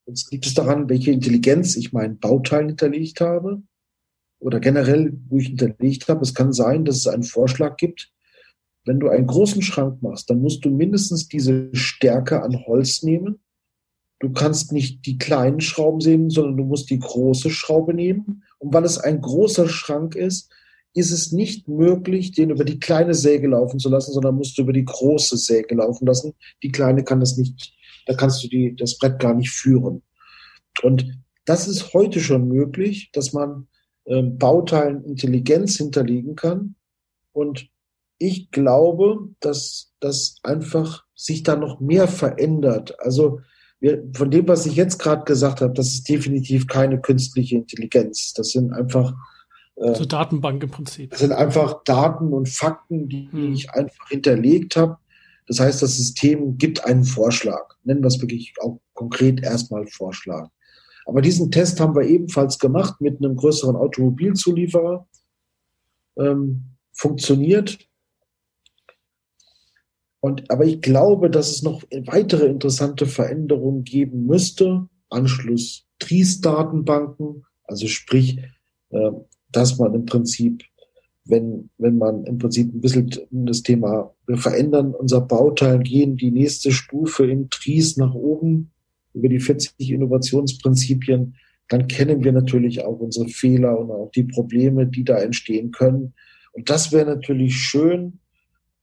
jetzt liegt es daran, welche Intelligenz ich meinen Bauteil hinterlegt habe oder generell, wo ich hinterlegt habe. Es kann sein, dass es einen Vorschlag gibt, wenn du einen großen Schrank machst, dann musst du mindestens diese Stärke an Holz nehmen. Du kannst nicht die kleinen Schrauben nehmen, sondern du musst die große Schraube nehmen. Und weil es ein großer Schrank ist, ist es nicht möglich, den über die kleine Säge laufen zu lassen, sondern musst du über die große Säge laufen lassen. Die kleine kann das nicht, da kannst du die, das Brett gar nicht führen. Und das ist heute schon möglich, dass man ähm, Bauteilen Intelligenz hinterlegen kann. Und ich glaube, dass das einfach sich da noch mehr verändert. Also wir, von dem, was ich jetzt gerade gesagt habe, das ist definitiv keine künstliche Intelligenz. Das sind einfach äh, so Datenbank im Prinzip. Das sind einfach Daten und Fakten, die, hm. ich einfach hinterlegt habe. Das heißt, das System gibt einen Vorschlag. Nennen wir es wirklich auch konkret erstmal Vorschlag. Aber diesen Test haben wir ebenfalls gemacht mit einem größeren Automobilzulieferer. Ähm, funktioniert. Und, aber ich glaube, dass es noch weitere interessante Veränderungen geben müsste. Anschluss TRIES-Datenbanken, also sprich, äh, dass man im Prinzip, wenn, wenn man im Prinzip ein bisschen das Thema, wir verändern unser Bauteil, gehen die nächste Stufe im TRIES nach oben, über die 40 Innovationsprinzipien, dann kennen wir natürlich auch unsere Fehler und auch die Probleme, die da entstehen können. Und das wäre natürlich schön,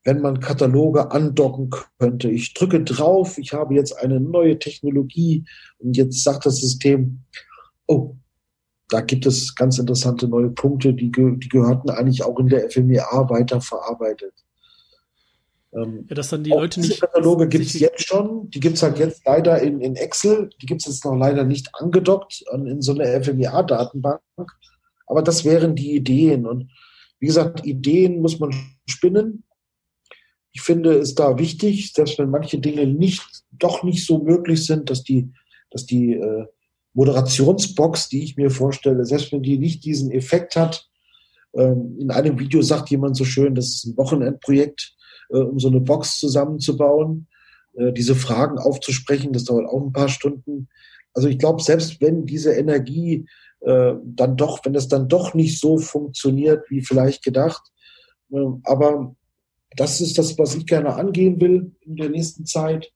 wenn man Kataloge andocken könnte. Ich drücke drauf, ich habe jetzt eine neue Technologie und jetzt sagt das System, oh, da gibt es ganz interessante neue Punkte, die, die gehörten eigentlich auch in der FMEA weiterverarbeitet. Ähm, ja, dass dann die Leute diese nicht. Kataloge gibt es jetzt schon. Die gibt es halt jetzt leider in, in Excel. Die gibt es jetzt noch leider nicht angedockt an, in so einer FMEA-Datenbank. Aber das wären die Ideen. Und wie gesagt, Ideen muss man spinnen. Ich finde es da wichtig, dass wenn manche Dinge nicht, doch nicht so möglich sind, dass die, dass die äh, Moderationsbox, die ich mir vorstelle, selbst wenn die nicht diesen Effekt hat, ähm, in einem Video sagt jemand so schön, das ist ein Wochenendprojekt, äh, um so eine Box zusammenzubauen, äh, diese Fragen aufzusprechen, das dauert auch ein paar Stunden. Also ich glaube, selbst wenn diese Energie äh, dann doch, wenn das dann doch nicht so funktioniert, wie vielleicht gedacht, aber das ist das, was ich gerne angehen will in der nächsten Zeit,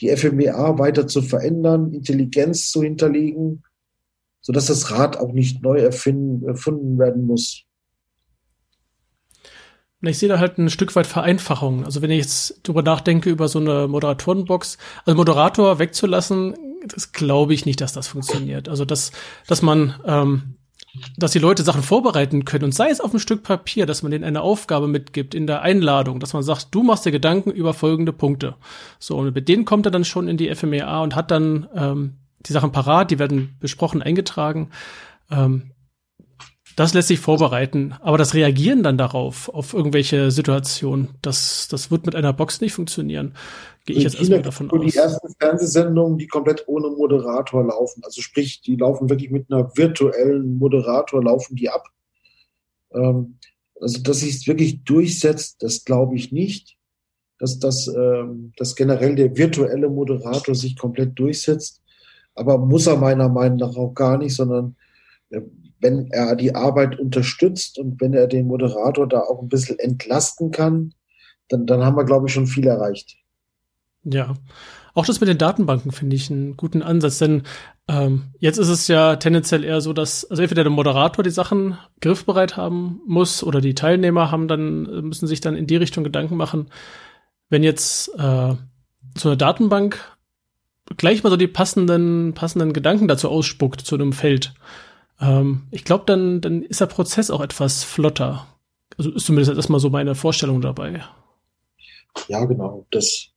die FMEA weiter zu verändern, Intelligenz zu hinterlegen, sodass das Rad auch nicht neu erfinden, erfunden werden muss. Ich sehe da halt ein Stück weit Vereinfachung. Also wenn ich jetzt drüber nachdenke über so eine Moderatorenbox, also Moderator wegzulassen, das glaube ich nicht, dass das funktioniert. Also dass, dass man, ähm, dass die Leute Sachen vorbereiten können und sei es auf ein Stück Papier, dass man denen eine Aufgabe mitgibt in der Einladung, dass man sagt, du machst dir Gedanken über folgende Punkte. So, und mit denen kommt er dann schon in die FMEA und hat dann ähm, die Sachen parat, die werden besprochen, eingetragen. Ähm, das lässt sich vorbereiten, aber das Reagieren dann darauf, auf irgendwelche Situationen, das, das wird mit einer Box nicht funktionieren. Gehe ich jetzt erstmal davon aus. Die ersten Fernsehsendungen, die komplett ohne Moderator laufen, also sprich, die laufen wirklich mit einer virtuellen Moderator, laufen die ab. Ähm, also, dass sich es wirklich durchsetzt, das glaube ich nicht. Dass, dass, ähm, dass generell der virtuelle Moderator sich komplett durchsetzt. Aber muss er meiner Meinung nach auch gar nicht, sondern äh, wenn er die Arbeit unterstützt und wenn er den Moderator da auch ein bisschen entlasten kann, dann, dann haben wir, glaube ich, schon viel erreicht. Ja, auch das mit den Datenbanken finde ich einen guten Ansatz, denn ähm, jetzt ist es ja tendenziell eher so, dass also entweder der Moderator die Sachen griffbereit haben muss oder die Teilnehmer haben dann müssen sich dann in die Richtung Gedanken machen. Wenn jetzt äh, so eine Datenbank gleich mal so die passenden passenden Gedanken dazu ausspuckt zu einem Feld, Ähm, ich glaube, dann, dann ist der Prozess auch etwas flotter. Also ist zumindest erstmal so meine Vorstellung dabei. Ja, genau. Das,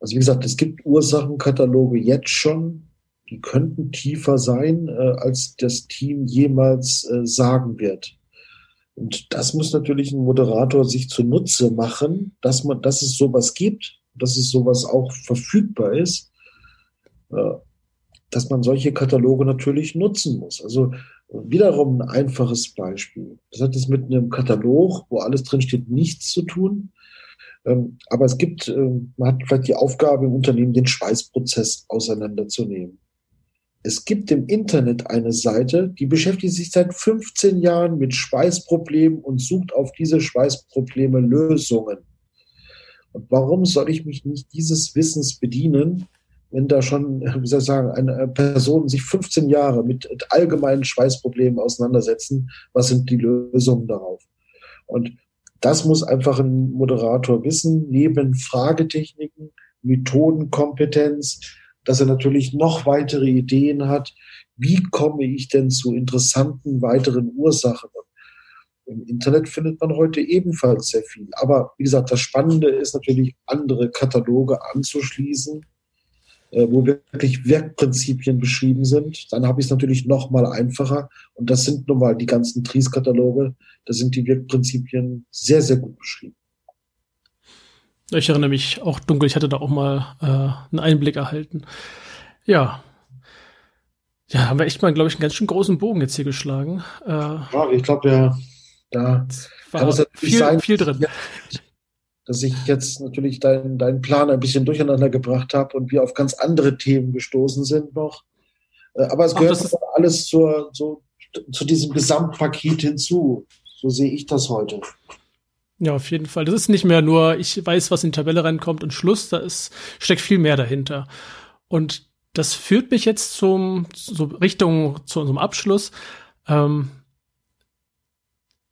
also wie gesagt, es gibt Ursachenkataloge jetzt schon, die könnten tiefer sein, äh, als das Team jemals äh, sagen wird. Und das muss natürlich ein Moderator sich zunutze machen, dass man, dass es sowas gibt, dass es sowas auch verfügbar ist, äh, dass man solche Kataloge natürlich nutzen muss. Also wiederum ein einfaches Beispiel. Das hat es mit einem Katalog, wo alles drin steht, nichts zu tun. Ähm, aber es gibt, ähm, man hat vielleicht die Aufgabe im Unternehmen, den Schweißprozess auseinanderzunehmen. Es gibt im Internet eine Seite, die beschäftigt sich seit 15 Jahren mit Schweißproblemen und sucht auf diese Schweißprobleme Lösungen. Und warum soll ich mich nicht dieses Wissens bedienen, wenn da schon, wie soll ich sagen, eine Person sich 15 Jahre mit allgemeinen Schweißproblemen auseinandersetzen, was sind die Lösungen darauf? Und das muss einfach ein Moderator wissen, neben Fragetechniken, Methodenkompetenz, dass er natürlich noch weitere Ideen hat. Wie komme ich denn zu interessanten weiteren Ursachen? Im Internet findet man heute ebenfalls sehr viel. Aber wie gesagt, das Spannende ist natürlich, andere Kataloge anzuschließen, äh, wo wirklich Werkprinzipien beschrieben sind. Dann habe ich es natürlich noch mal einfacher. Und das sind nun mal die ganzen Tries-Kataloge. Da sind die Werkprinzipien sehr, sehr gut beschrieben. Ich erinnere mich auch dunkel, ich hatte da auch mal äh, einen Einblick erhalten. Ja. Ja, haben wir echt mal, glaube ich, einen ganz schön großen Bogen jetzt hier geschlagen. Äh, ja, ich glaube, ja, da war viel, sein, viel drin. Dass ich jetzt natürlich deinen dein Plan ein bisschen durcheinander gebracht habe und wir auf ganz andere Themen gestoßen sind noch. Äh, aber es gehört Ach, alles zur, so, zu diesem Gesamtpaket hinzu. So sehe ich das heute. Ja, auf jeden Fall. Das ist nicht mehr nur, ich weiß, was in die Tabelle reinkommt und Schluss, da ist, steckt viel mehr dahinter. Und das führt mich jetzt zum, so Richtung, zu unserem Abschluss. Ähm,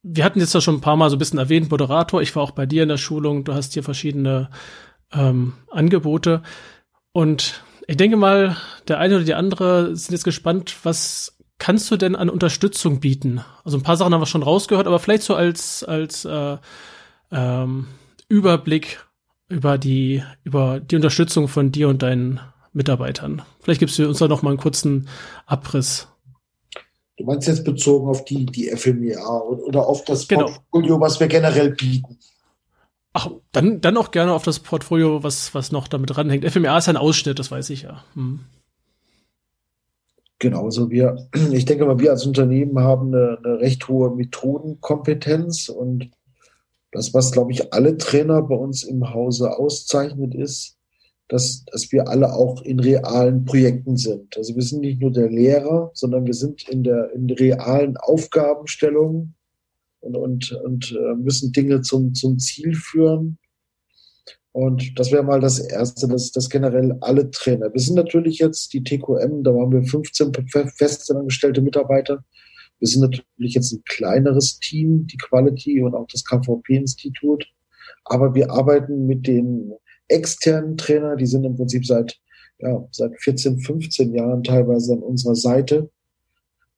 wir hatten jetzt ja schon ein paar Mal so ein bisschen erwähnt, Moderator. Ich war auch bei dir in der Schulung. Du hast hier verschiedene ähm, Angebote. Und ich denke mal, der eine oder die andere sind jetzt gespannt, was kannst du denn an Unterstützung bieten? Also ein paar Sachen haben wir schon rausgehört, aber vielleicht so als, als äh, ähm, Überblick über die, über die Unterstützung von dir und deinen Mitarbeitern. Vielleicht gibst du uns da noch mal einen kurzen Abriss. Du meinst jetzt bezogen auf die, die FMEA oder auf das genau. Portfolio, was wir generell bieten? Ach, dann, dann auch gerne auf das Portfolio, was, was noch damit ranhängt. FMEA ist ein Ausschnitt, das weiß ich ja. Hm. Genau, also wir, ich denke mal, wir als Unternehmen haben eine, eine recht hohe Methodenkompetenz und das, was, glaube ich, alle Trainer bei uns im Hause auszeichnet, ist, dass, dass wir alle auch in realen Projekten sind. Also wir sind nicht nur der Lehrer, sondern wir sind in der in realen Aufgabenstellung und, und, und äh, müssen Dinge zum, zum Ziel führen. Und das wäre mal das Erste, dass das generell alle Trainer. Wir sind natürlich jetzt die TQM, da haben wir 15 festangestellte Mitarbeiter. Wir sind natürlich jetzt ein kleineres Team, die Quality und auch das KVP-Institut. Aber wir arbeiten mit den externen Trainer, die sind im Prinzip seit, ja, seit 14, 15 Jahren teilweise an unserer Seite.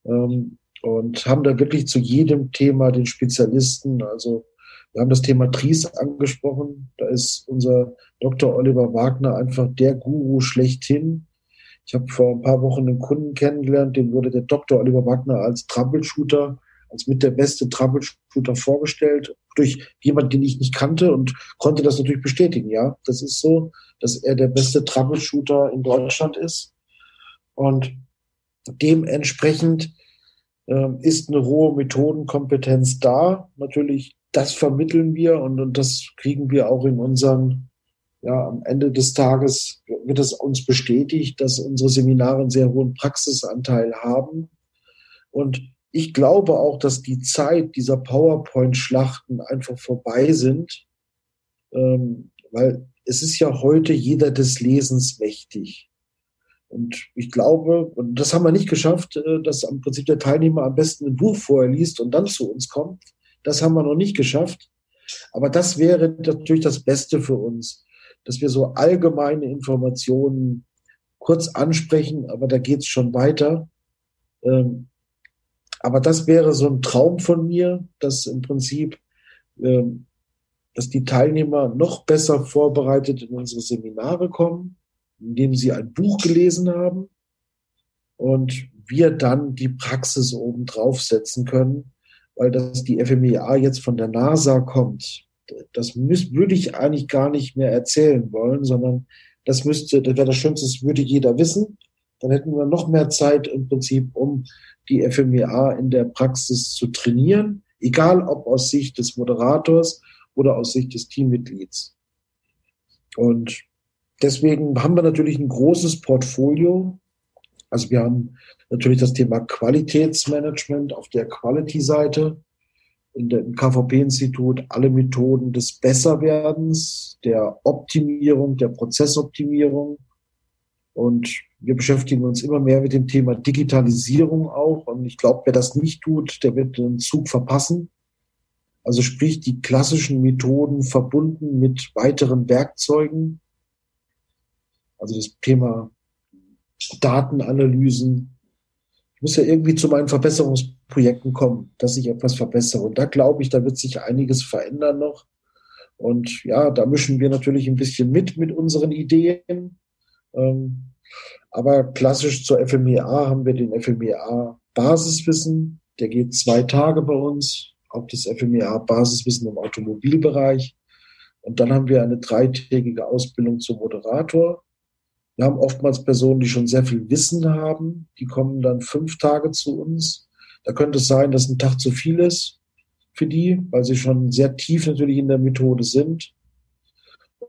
Ähm, und haben da wirklich zu jedem Thema den Spezialisten. Also wir haben das Thema Tries angesprochen. Da ist unser Dr. Oliver Wagner einfach der Guru schlechthin. Ich habe vor ein paar Wochen einen Kunden kennengelernt, dem wurde der Dr. Oliver Wagner als Troubleshooter, als mit der beste Troubleshooter vorgestellt, durch jemand, den ich nicht kannte und konnte das natürlich bestätigen. Ja, das ist so, dass er der beste Troubleshooter in Deutschland ist. Und dementsprechend äh, ist eine hohe Methodenkompetenz da. Natürlich, das vermitteln wir und, und das kriegen wir auch in unseren ja, am Ende des Tages wird es uns bestätigt, dass unsere Seminare einen sehr hohen Praxisanteil haben. Und ich glaube auch, dass die Zeit dieser PowerPoint-Schlachten einfach vorbei sind, ähm, weil es ist ja heute jeder des Lesens mächtig. Und ich glaube, und das haben wir nicht geschafft, äh, dass am Prinzip der Teilnehmer am besten ein Buch vorher liest und dann zu uns kommt. Das haben wir noch nicht geschafft. Aber das wäre natürlich das Beste für uns dass wir so allgemeine Informationen kurz ansprechen, aber da geht es schon weiter. Ähm, aber das wäre so ein Traum von mir, dass im Prinzip, ähm, dass die Teilnehmer noch besser vorbereitet in unsere Seminare kommen, indem sie ein Buch gelesen haben und wir dann die Praxis oben draufsetzen können, weil das die FMEA jetzt von der NASA kommt. Das müß, würde ich eigentlich gar nicht mehr erzählen wollen, sondern das müsste, das wäre das Schönste, das würde jeder wissen. Dann hätten wir noch mehr Zeit im Prinzip, um die FMEA in der Praxis zu trainieren, egal ob aus Sicht des Moderators oder aus Sicht des Teammitglieds. Und deswegen haben wir natürlich ein großes Portfolio. Also wir haben natürlich das Thema Qualitätsmanagement auf der Quality-Seite. In der, Im KVP-Institut alle Methoden des Besserwerdens, der Optimierung, der Prozessoptimierung. Und wir beschäftigen uns immer mehr mit dem Thema Digitalisierung auch. Und ich glaube, wer das nicht tut, der wird den Zug verpassen. Also sprich die klassischen Methoden verbunden mit weiteren Werkzeugen. Also das Thema Datenanalysen. Ich muss ja irgendwie zu meinen Verbesserungsprojekten kommen, dass ich etwas verbessere. Und da glaube ich, da wird sich einiges verändern noch. Und ja, da mischen wir natürlich ein bisschen mit mit unseren Ideen. Ähm, aber klassisch zur FMEA haben wir den FMEA Basiswissen. Der geht zwei Tage bei uns. Auch das FMEA Basiswissen im Automobilbereich. Und dann haben wir eine dreitägige Ausbildung zum Moderator. Wir haben oftmals Personen, die schon sehr viel Wissen haben. Die kommen dann fünf Tage zu uns. Da könnte es sein, dass ein Tag zu viel ist für die, weil sie schon sehr tief natürlich in der Methode sind.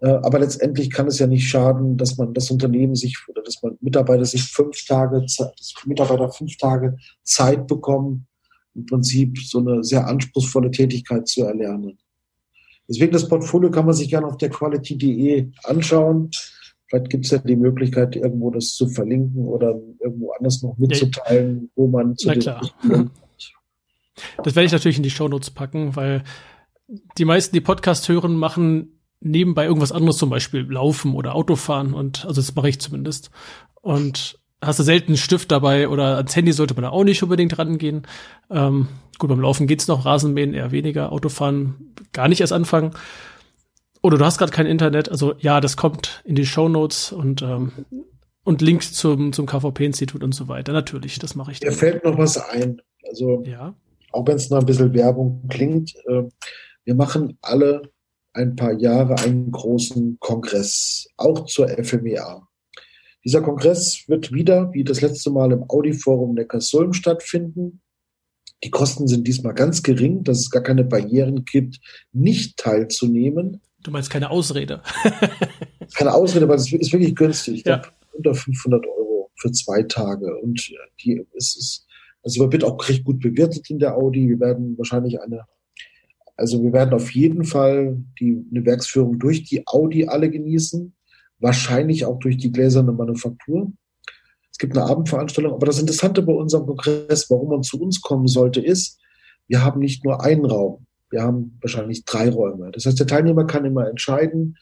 Äh, aber letztendlich kann es ja nicht schaden, dass man das Unternehmen sich oder dass man Mitarbeiter sich fünf Tage, dass Mitarbeiter fünf Tage Zeit bekommen, im Prinzip so eine sehr anspruchsvolle Tätigkeit zu erlernen. Deswegen das Portfolio kann man sich gerne auf der quality.de anschauen. Vielleicht gibt es ja die Möglichkeit, irgendwo das zu verlinken oder irgendwo anders noch mitzuteilen, wo man zu Na klar. Das werde ich natürlich in die Shownotes packen, weil die meisten, die Podcast hören, machen nebenbei irgendwas anderes, zum Beispiel Laufen oder Autofahren und also das mache ich zumindest. Und hast du selten einen Stift dabei oder ans Handy sollte man da auch nicht unbedingt rangehen. Ähm, gut, beim Laufen geht's noch, Rasenmähen eher weniger, Autofahren gar nicht erst anfangen. Oder du hast gerade kein Internet, also ja, das kommt in die Show Notes und ähm, und Links zum zum KVP-Institut und so weiter. Natürlich, das mache ich. Mir fällt noch was ein. Also ja. auch wenn es noch ein bisschen Werbung klingt, äh, wir machen alle ein paar Jahre einen großen Kongress, auch zur FMEA. Dieser Kongress wird wieder, wie das letzte Mal im Audi-Forum Neckarsulm stattfinden. Die Kosten sind diesmal ganz gering, dass es gar keine Barrieren gibt, nicht teilzunehmen. Du meinst keine Ausrede? keine Ausrede, aber es ist wirklich günstig. Ich ja. glaube, unter 500 Euro für zwei Tage. Und die, es ist, also wird auch recht gut bewertet in der Audi. Wir werden wahrscheinlich eine also wir werden auf jeden Fall die, eine Werksführung durch die Audi alle genießen, wahrscheinlich auch durch die gläserne Manufaktur. Es gibt eine Abendveranstaltung, aber das Interessante bei unserem Kongress, warum man zu uns kommen sollte, ist, wir haben nicht nur einen Raum, wir haben wahrscheinlich drei Räume. Das heißt, der Teilnehmer kann immer entscheiden,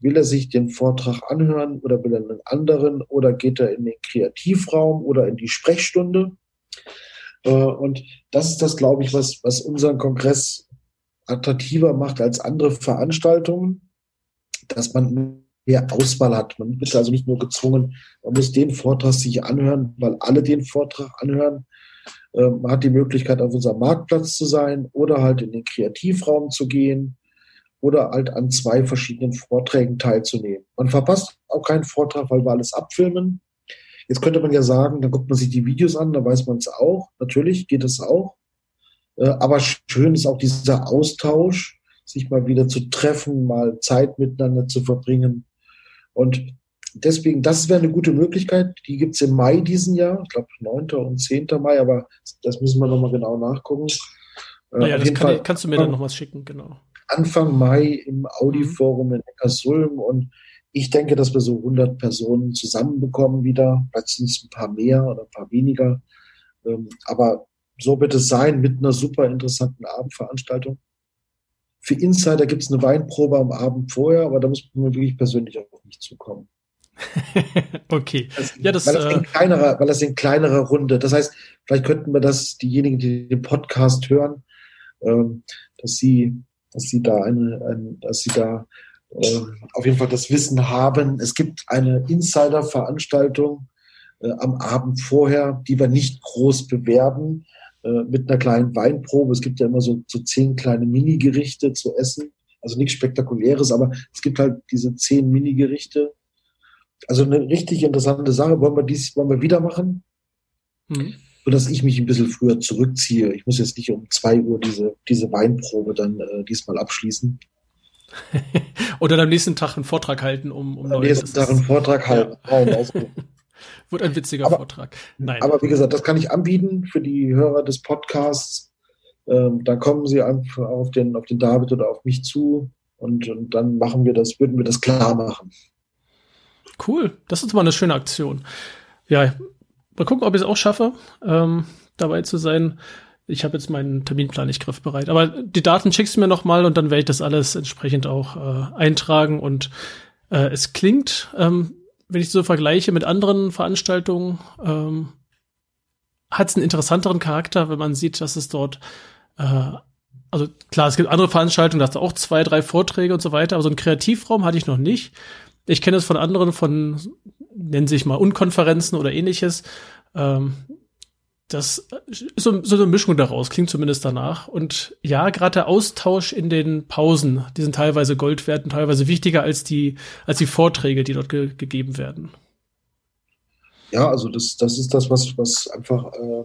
will er sich den Vortrag anhören oder will er einen anderen oder geht er in den Kreativraum oder in die Sprechstunde. Äh, und das ist das, glaube ich, was, was unseren Kongress attraktiver macht als andere Veranstaltungen, dass man mehr Auswahl hat. Man wird also nicht nur gezwungen, man muss den Vortrag sich anhören, weil alle den Vortrag anhören. Ähm, man hat die Möglichkeit, auf unserem Marktplatz zu sein oder halt in den Kreativraum zu gehen oder halt an zwei verschiedenen Vorträgen teilzunehmen. Man verpasst auch keinen Vortrag, weil wir alles abfilmen. Jetzt könnte man ja sagen, dann guckt man sich die Videos an, da weiß man es auch. Natürlich geht es auch. Äh, aber schön ist auch dieser Austausch, sich mal wieder zu treffen, mal Zeit miteinander zu verbringen. Und deswegen, das wäre eine gute Möglichkeit. Die gibt's im Mai diesen Jahr, ich glaube 9. und 10. Mai, aber das müssen wir nochmal genau nachgucken. Äh, naja, das kann, kannst du mir dann noch was schicken, genau. Anfang Mai im Audi-Forum in Neckarsulm und ich denke, dass wir so 100 Personen zusammenbekommen wieder. Vielleicht sind es ein paar mehr oder ein paar weniger. Ähm, aber so wird es sein mit einer super interessanten Abendveranstaltung. Für Insider gibt es eine Weinprobe am Abend vorher, aber da muss man wirklich persönlich auf mich zukommen. okay. Das, ja, das, weil, das in äh, kleinerer, weil das in kleinerer Runde. Das heißt, vielleicht könnten wir das, diejenigen, die den Podcast hören, ähm, dass sie, dass sie da eine, ein, dass sie da äh, auf jeden Fall das Wissen haben. Es gibt eine Insider-Veranstaltung äh, am Abend vorher, die wir nicht groß bewerben, mit einer kleinen Weinprobe. Es gibt ja immer so, so zehn kleine Minigerichte zu essen. Also nichts Spektakuläres, aber es gibt halt diese zehn Minigerichte. Also eine richtig interessante Sache. Wollen wir dies, wollen wir wieder machen? Mhm. So dass ich mich ein bisschen früher zurückziehe. Ich muss jetzt nicht um zwei Uhr diese, diese Weinprobe dann äh, diesmal abschließen. Oder am nächsten Tag einen Vortrag halten, um, um Am nächsten Tag einen Vortrag halten. Ja. Also. Wird ein witziger aber, Vortrag. Nein. Aber wie gesagt, das kann ich anbieten für die Hörer des Podcasts. Ähm, dann kommen sie einfach auf den, auf den David oder auf mich zu und, und dann machen wir das, würden wir das klar machen. Cool, das ist mal eine schöne Aktion. Ja, mal gucken, ob ich es auch schaffe, ähm, dabei zu sein ich habe jetzt meinen Terminplan nicht griffbereit. Aber die Daten schickst du mir noch mal und dann werde ich das alles entsprechend auch äh, eintragen. Und äh, es klingt, ähm, wenn ich so vergleiche mit anderen Veranstaltungen, ähm, hat es einen interessanteren Charakter, wenn man sieht, dass es dort äh, also klar, es gibt andere Veranstaltungen, da hast du auch zwei, drei Vorträge und so weiter, aber so einen Kreativraum hatte ich noch nicht. Ich kenne es von anderen, von nennen sich mal Unkonferenzen oder ähnliches. Ähm, das so, so eine Mischung daraus, klingt zumindest danach. Und ja, gerade der Austausch in den Pausen, die sind teilweise Gold wert und teilweise wichtiger als die, als die Vorträge, die dort ge gegeben werden. Ja, also das, das ist das, was, was einfach äh,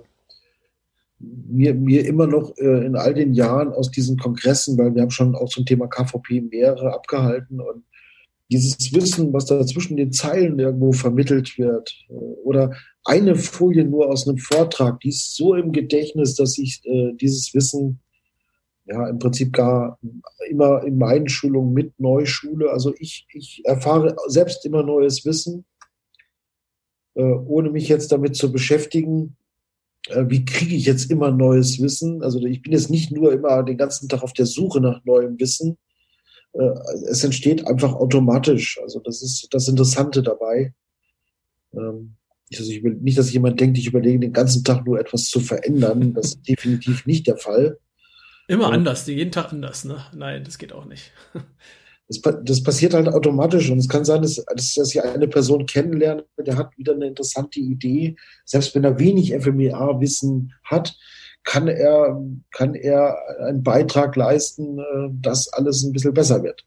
mir, mir immer noch äh, in all den Jahren aus diesen Kongressen, weil wir haben schon auch zum Thema KVP mehrere abgehalten und dieses Wissen, was da zwischen den Zeilen irgendwo vermittelt wird, oder eine Folie nur aus einem Vortrag, die ist so im Gedächtnis, dass ich äh, dieses Wissen ja im Prinzip gar immer in meinen Schulungen mit neu schule. Also ich, ich erfahre selbst immer neues Wissen, äh, ohne mich jetzt damit zu beschäftigen, äh, wie kriege ich jetzt immer neues Wissen. Also ich bin jetzt nicht nur immer den ganzen Tag auf der Suche nach neuem Wissen, äh, es entsteht einfach automatisch. Also das ist das Interessante dabei. Ähm, also ich will, nicht, dass jemand denkt, ich überlege den ganzen Tag nur etwas zu verändern. Das ist definitiv nicht der Fall. Immer anders, jeden Tag anders, ne? Nein, das geht auch nicht. Das, das passiert halt automatisch und es kann sein, dass, dass, dass ich eine Person kennenlerne, der hat wieder eine interessante Idee, selbst wenn er wenig FMEA-Wissen hat, kann er, kann er einen Beitrag leisten, äh, dass alles ein bisschen besser wird.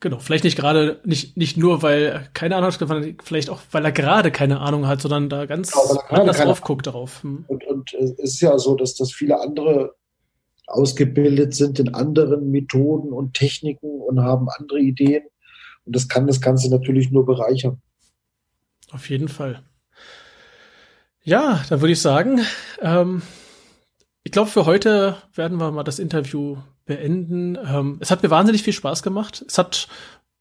Genau, vielleicht nicht gerade, nicht, nicht nur, weil er keine Ahnung hat, sondern vielleicht auch, weil er gerade keine Ahnung hat, sondern da ganz genau, anders drauf guckt darauf. Hm. Und, und es ist ja so, dass, dass viele andere ausgebildet sind in anderen Methoden und Techniken und haben andere Ideen. Und das kann das Ganze natürlich nur bereichern. Auf jeden Fall. Ja, dann würde ich sagen, ähm, ich glaube, für heute werden wir mal das Interview beenden. Ähm, es hat mir wahnsinnig viel Spaß gemacht. Es hat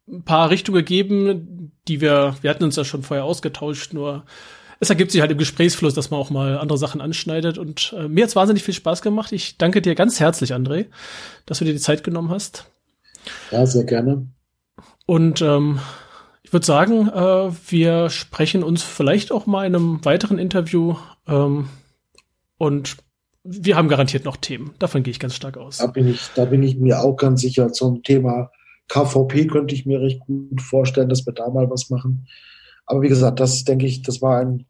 ein paar Richtungen gegeben, die wir, wir hatten uns ja schon vorher ausgetauscht, nur es ergibt sich halt im Gesprächsfluss, dass man auch mal andere Sachen anschneidet. Und äh, mir hat es wahnsinnig viel Spaß gemacht. Ich danke dir ganz herzlich, André, dass du dir die Zeit genommen hast. Ja, sehr gerne. Und ähm, würde sagen, äh, wir sprechen uns vielleicht auch mal in einem weiteren Interview. Ähm, und wir haben garantiert noch Themen. Davon gehe ich ganz stark aus. Da bin ich, da bin ich mir auch ganz sicher. Zum Thema KVP könnte ich mir recht gut vorstellen, dass wir da mal was machen. Aber wie gesagt, das denke ich, das war ein,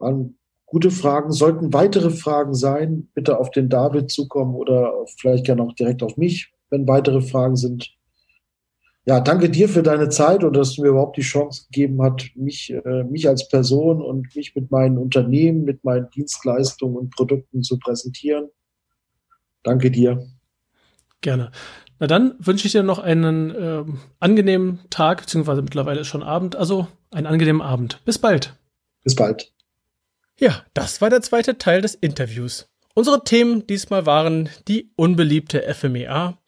waren gute Fragen. Sollten weitere Fragen sein, bitte auf den David zukommen oder vielleicht gerne auch direkt auf mich, wenn weitere Fragen sind ja, danke dir für deine Zeit und dass du mir überhaupt die Chance gegeben hast, mich, äh, mich als Person und mich mit meinen Unternehmen, mit meinen Dienstleistungen und Produkten zu präsentieren. Danke dir. Gerne. Na dann wünsche ich dir noch einen äh, angenehmen Tag, beziehungsweise mittlerweile ist schon Abend, also einen angenehmen Abend. Bis bald. Bis bald. Ja, das war der zweite Teil des Interviews. Unsere Themen diesmal waren die unbeliebte FMEA,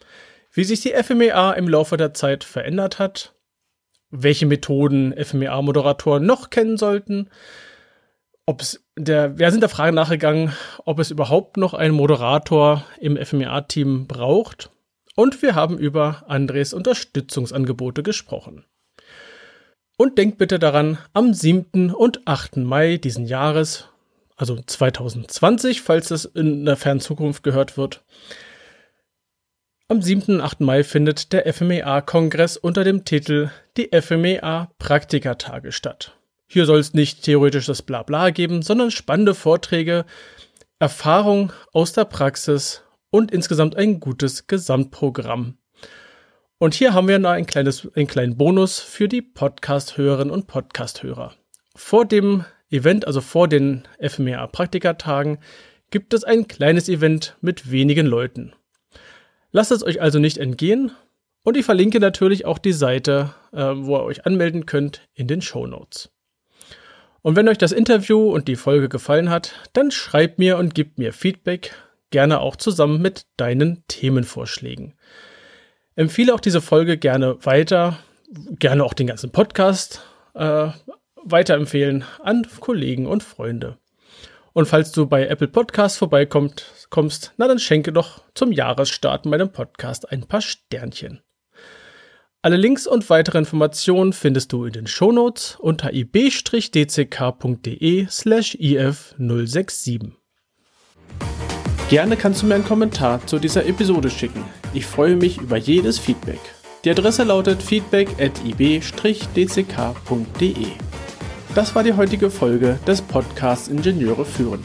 wie sich die FMEA im Laufe der Zeit verändert hat, welche Methoden FMEA-Moderatoren noch kennen sollten, ob es der, wir sind der Frage nachgegangen, ob es überhaupt noch einen Moderator im FMEA-Team braucht. Und wir haben über Andres Unterstützungsangebote gesprochen. Und denkt bitte daran, am 7. und 8. Mai diesen Jahres, also 2020, falls es in der fernen Zukunft gehört wird, am 7. und 8. Mai findet der FMEA-Kongress unter dem Titel Die FMEA Praktikatage statt. Hier soll es nicht theoretisch das Blabla geben, sondern spannende Vorträge, Erfahrung aus der Praxis und insgesamt ein gutes Gesamtprogramm. Und hier haben wir noch ein kleines, einen kleinen Bonus für die Podcast-Hörerinnen und Podcast-Hörer. Vor dem Event, also vor den FMEA-Praktikatagen, gibt es ein kleines Event mit wenigen Leuten. Lasst es euch also nicht entgehen und ich verlinke natürlich auch die Seite, äh, wo ihr euch anmelden könnt, in den Show Notes. Und wenn euch das Interview und die Folge gefallen hat, dann schreibt mir und gebt mir Feedback, gerne auch zusammen mit deinen Themenvorschlägen. Empfehle auch diese Folge gerne weiter, gerne auch den ganzen Podcast äh, weiterempfehlen an Kollegen und Freunde. Und falls du bei Apple Podcasts vorbeikommst, kommst, na dann schenke doch zum Jahresstart meinem Podcast ein paar Sternchen. Alle Links und weitere Informationen findest du in den Shownotes unter ib-dck.de slash if067. Gerne kannst du mir einen Kommentar zu dieser Episode schicken. Ich freue mich über jedes Feedback. Die Adresse lautet feedback at ib-dck.de. Das war die heutige Folge des Podcasts Ingenieure führen.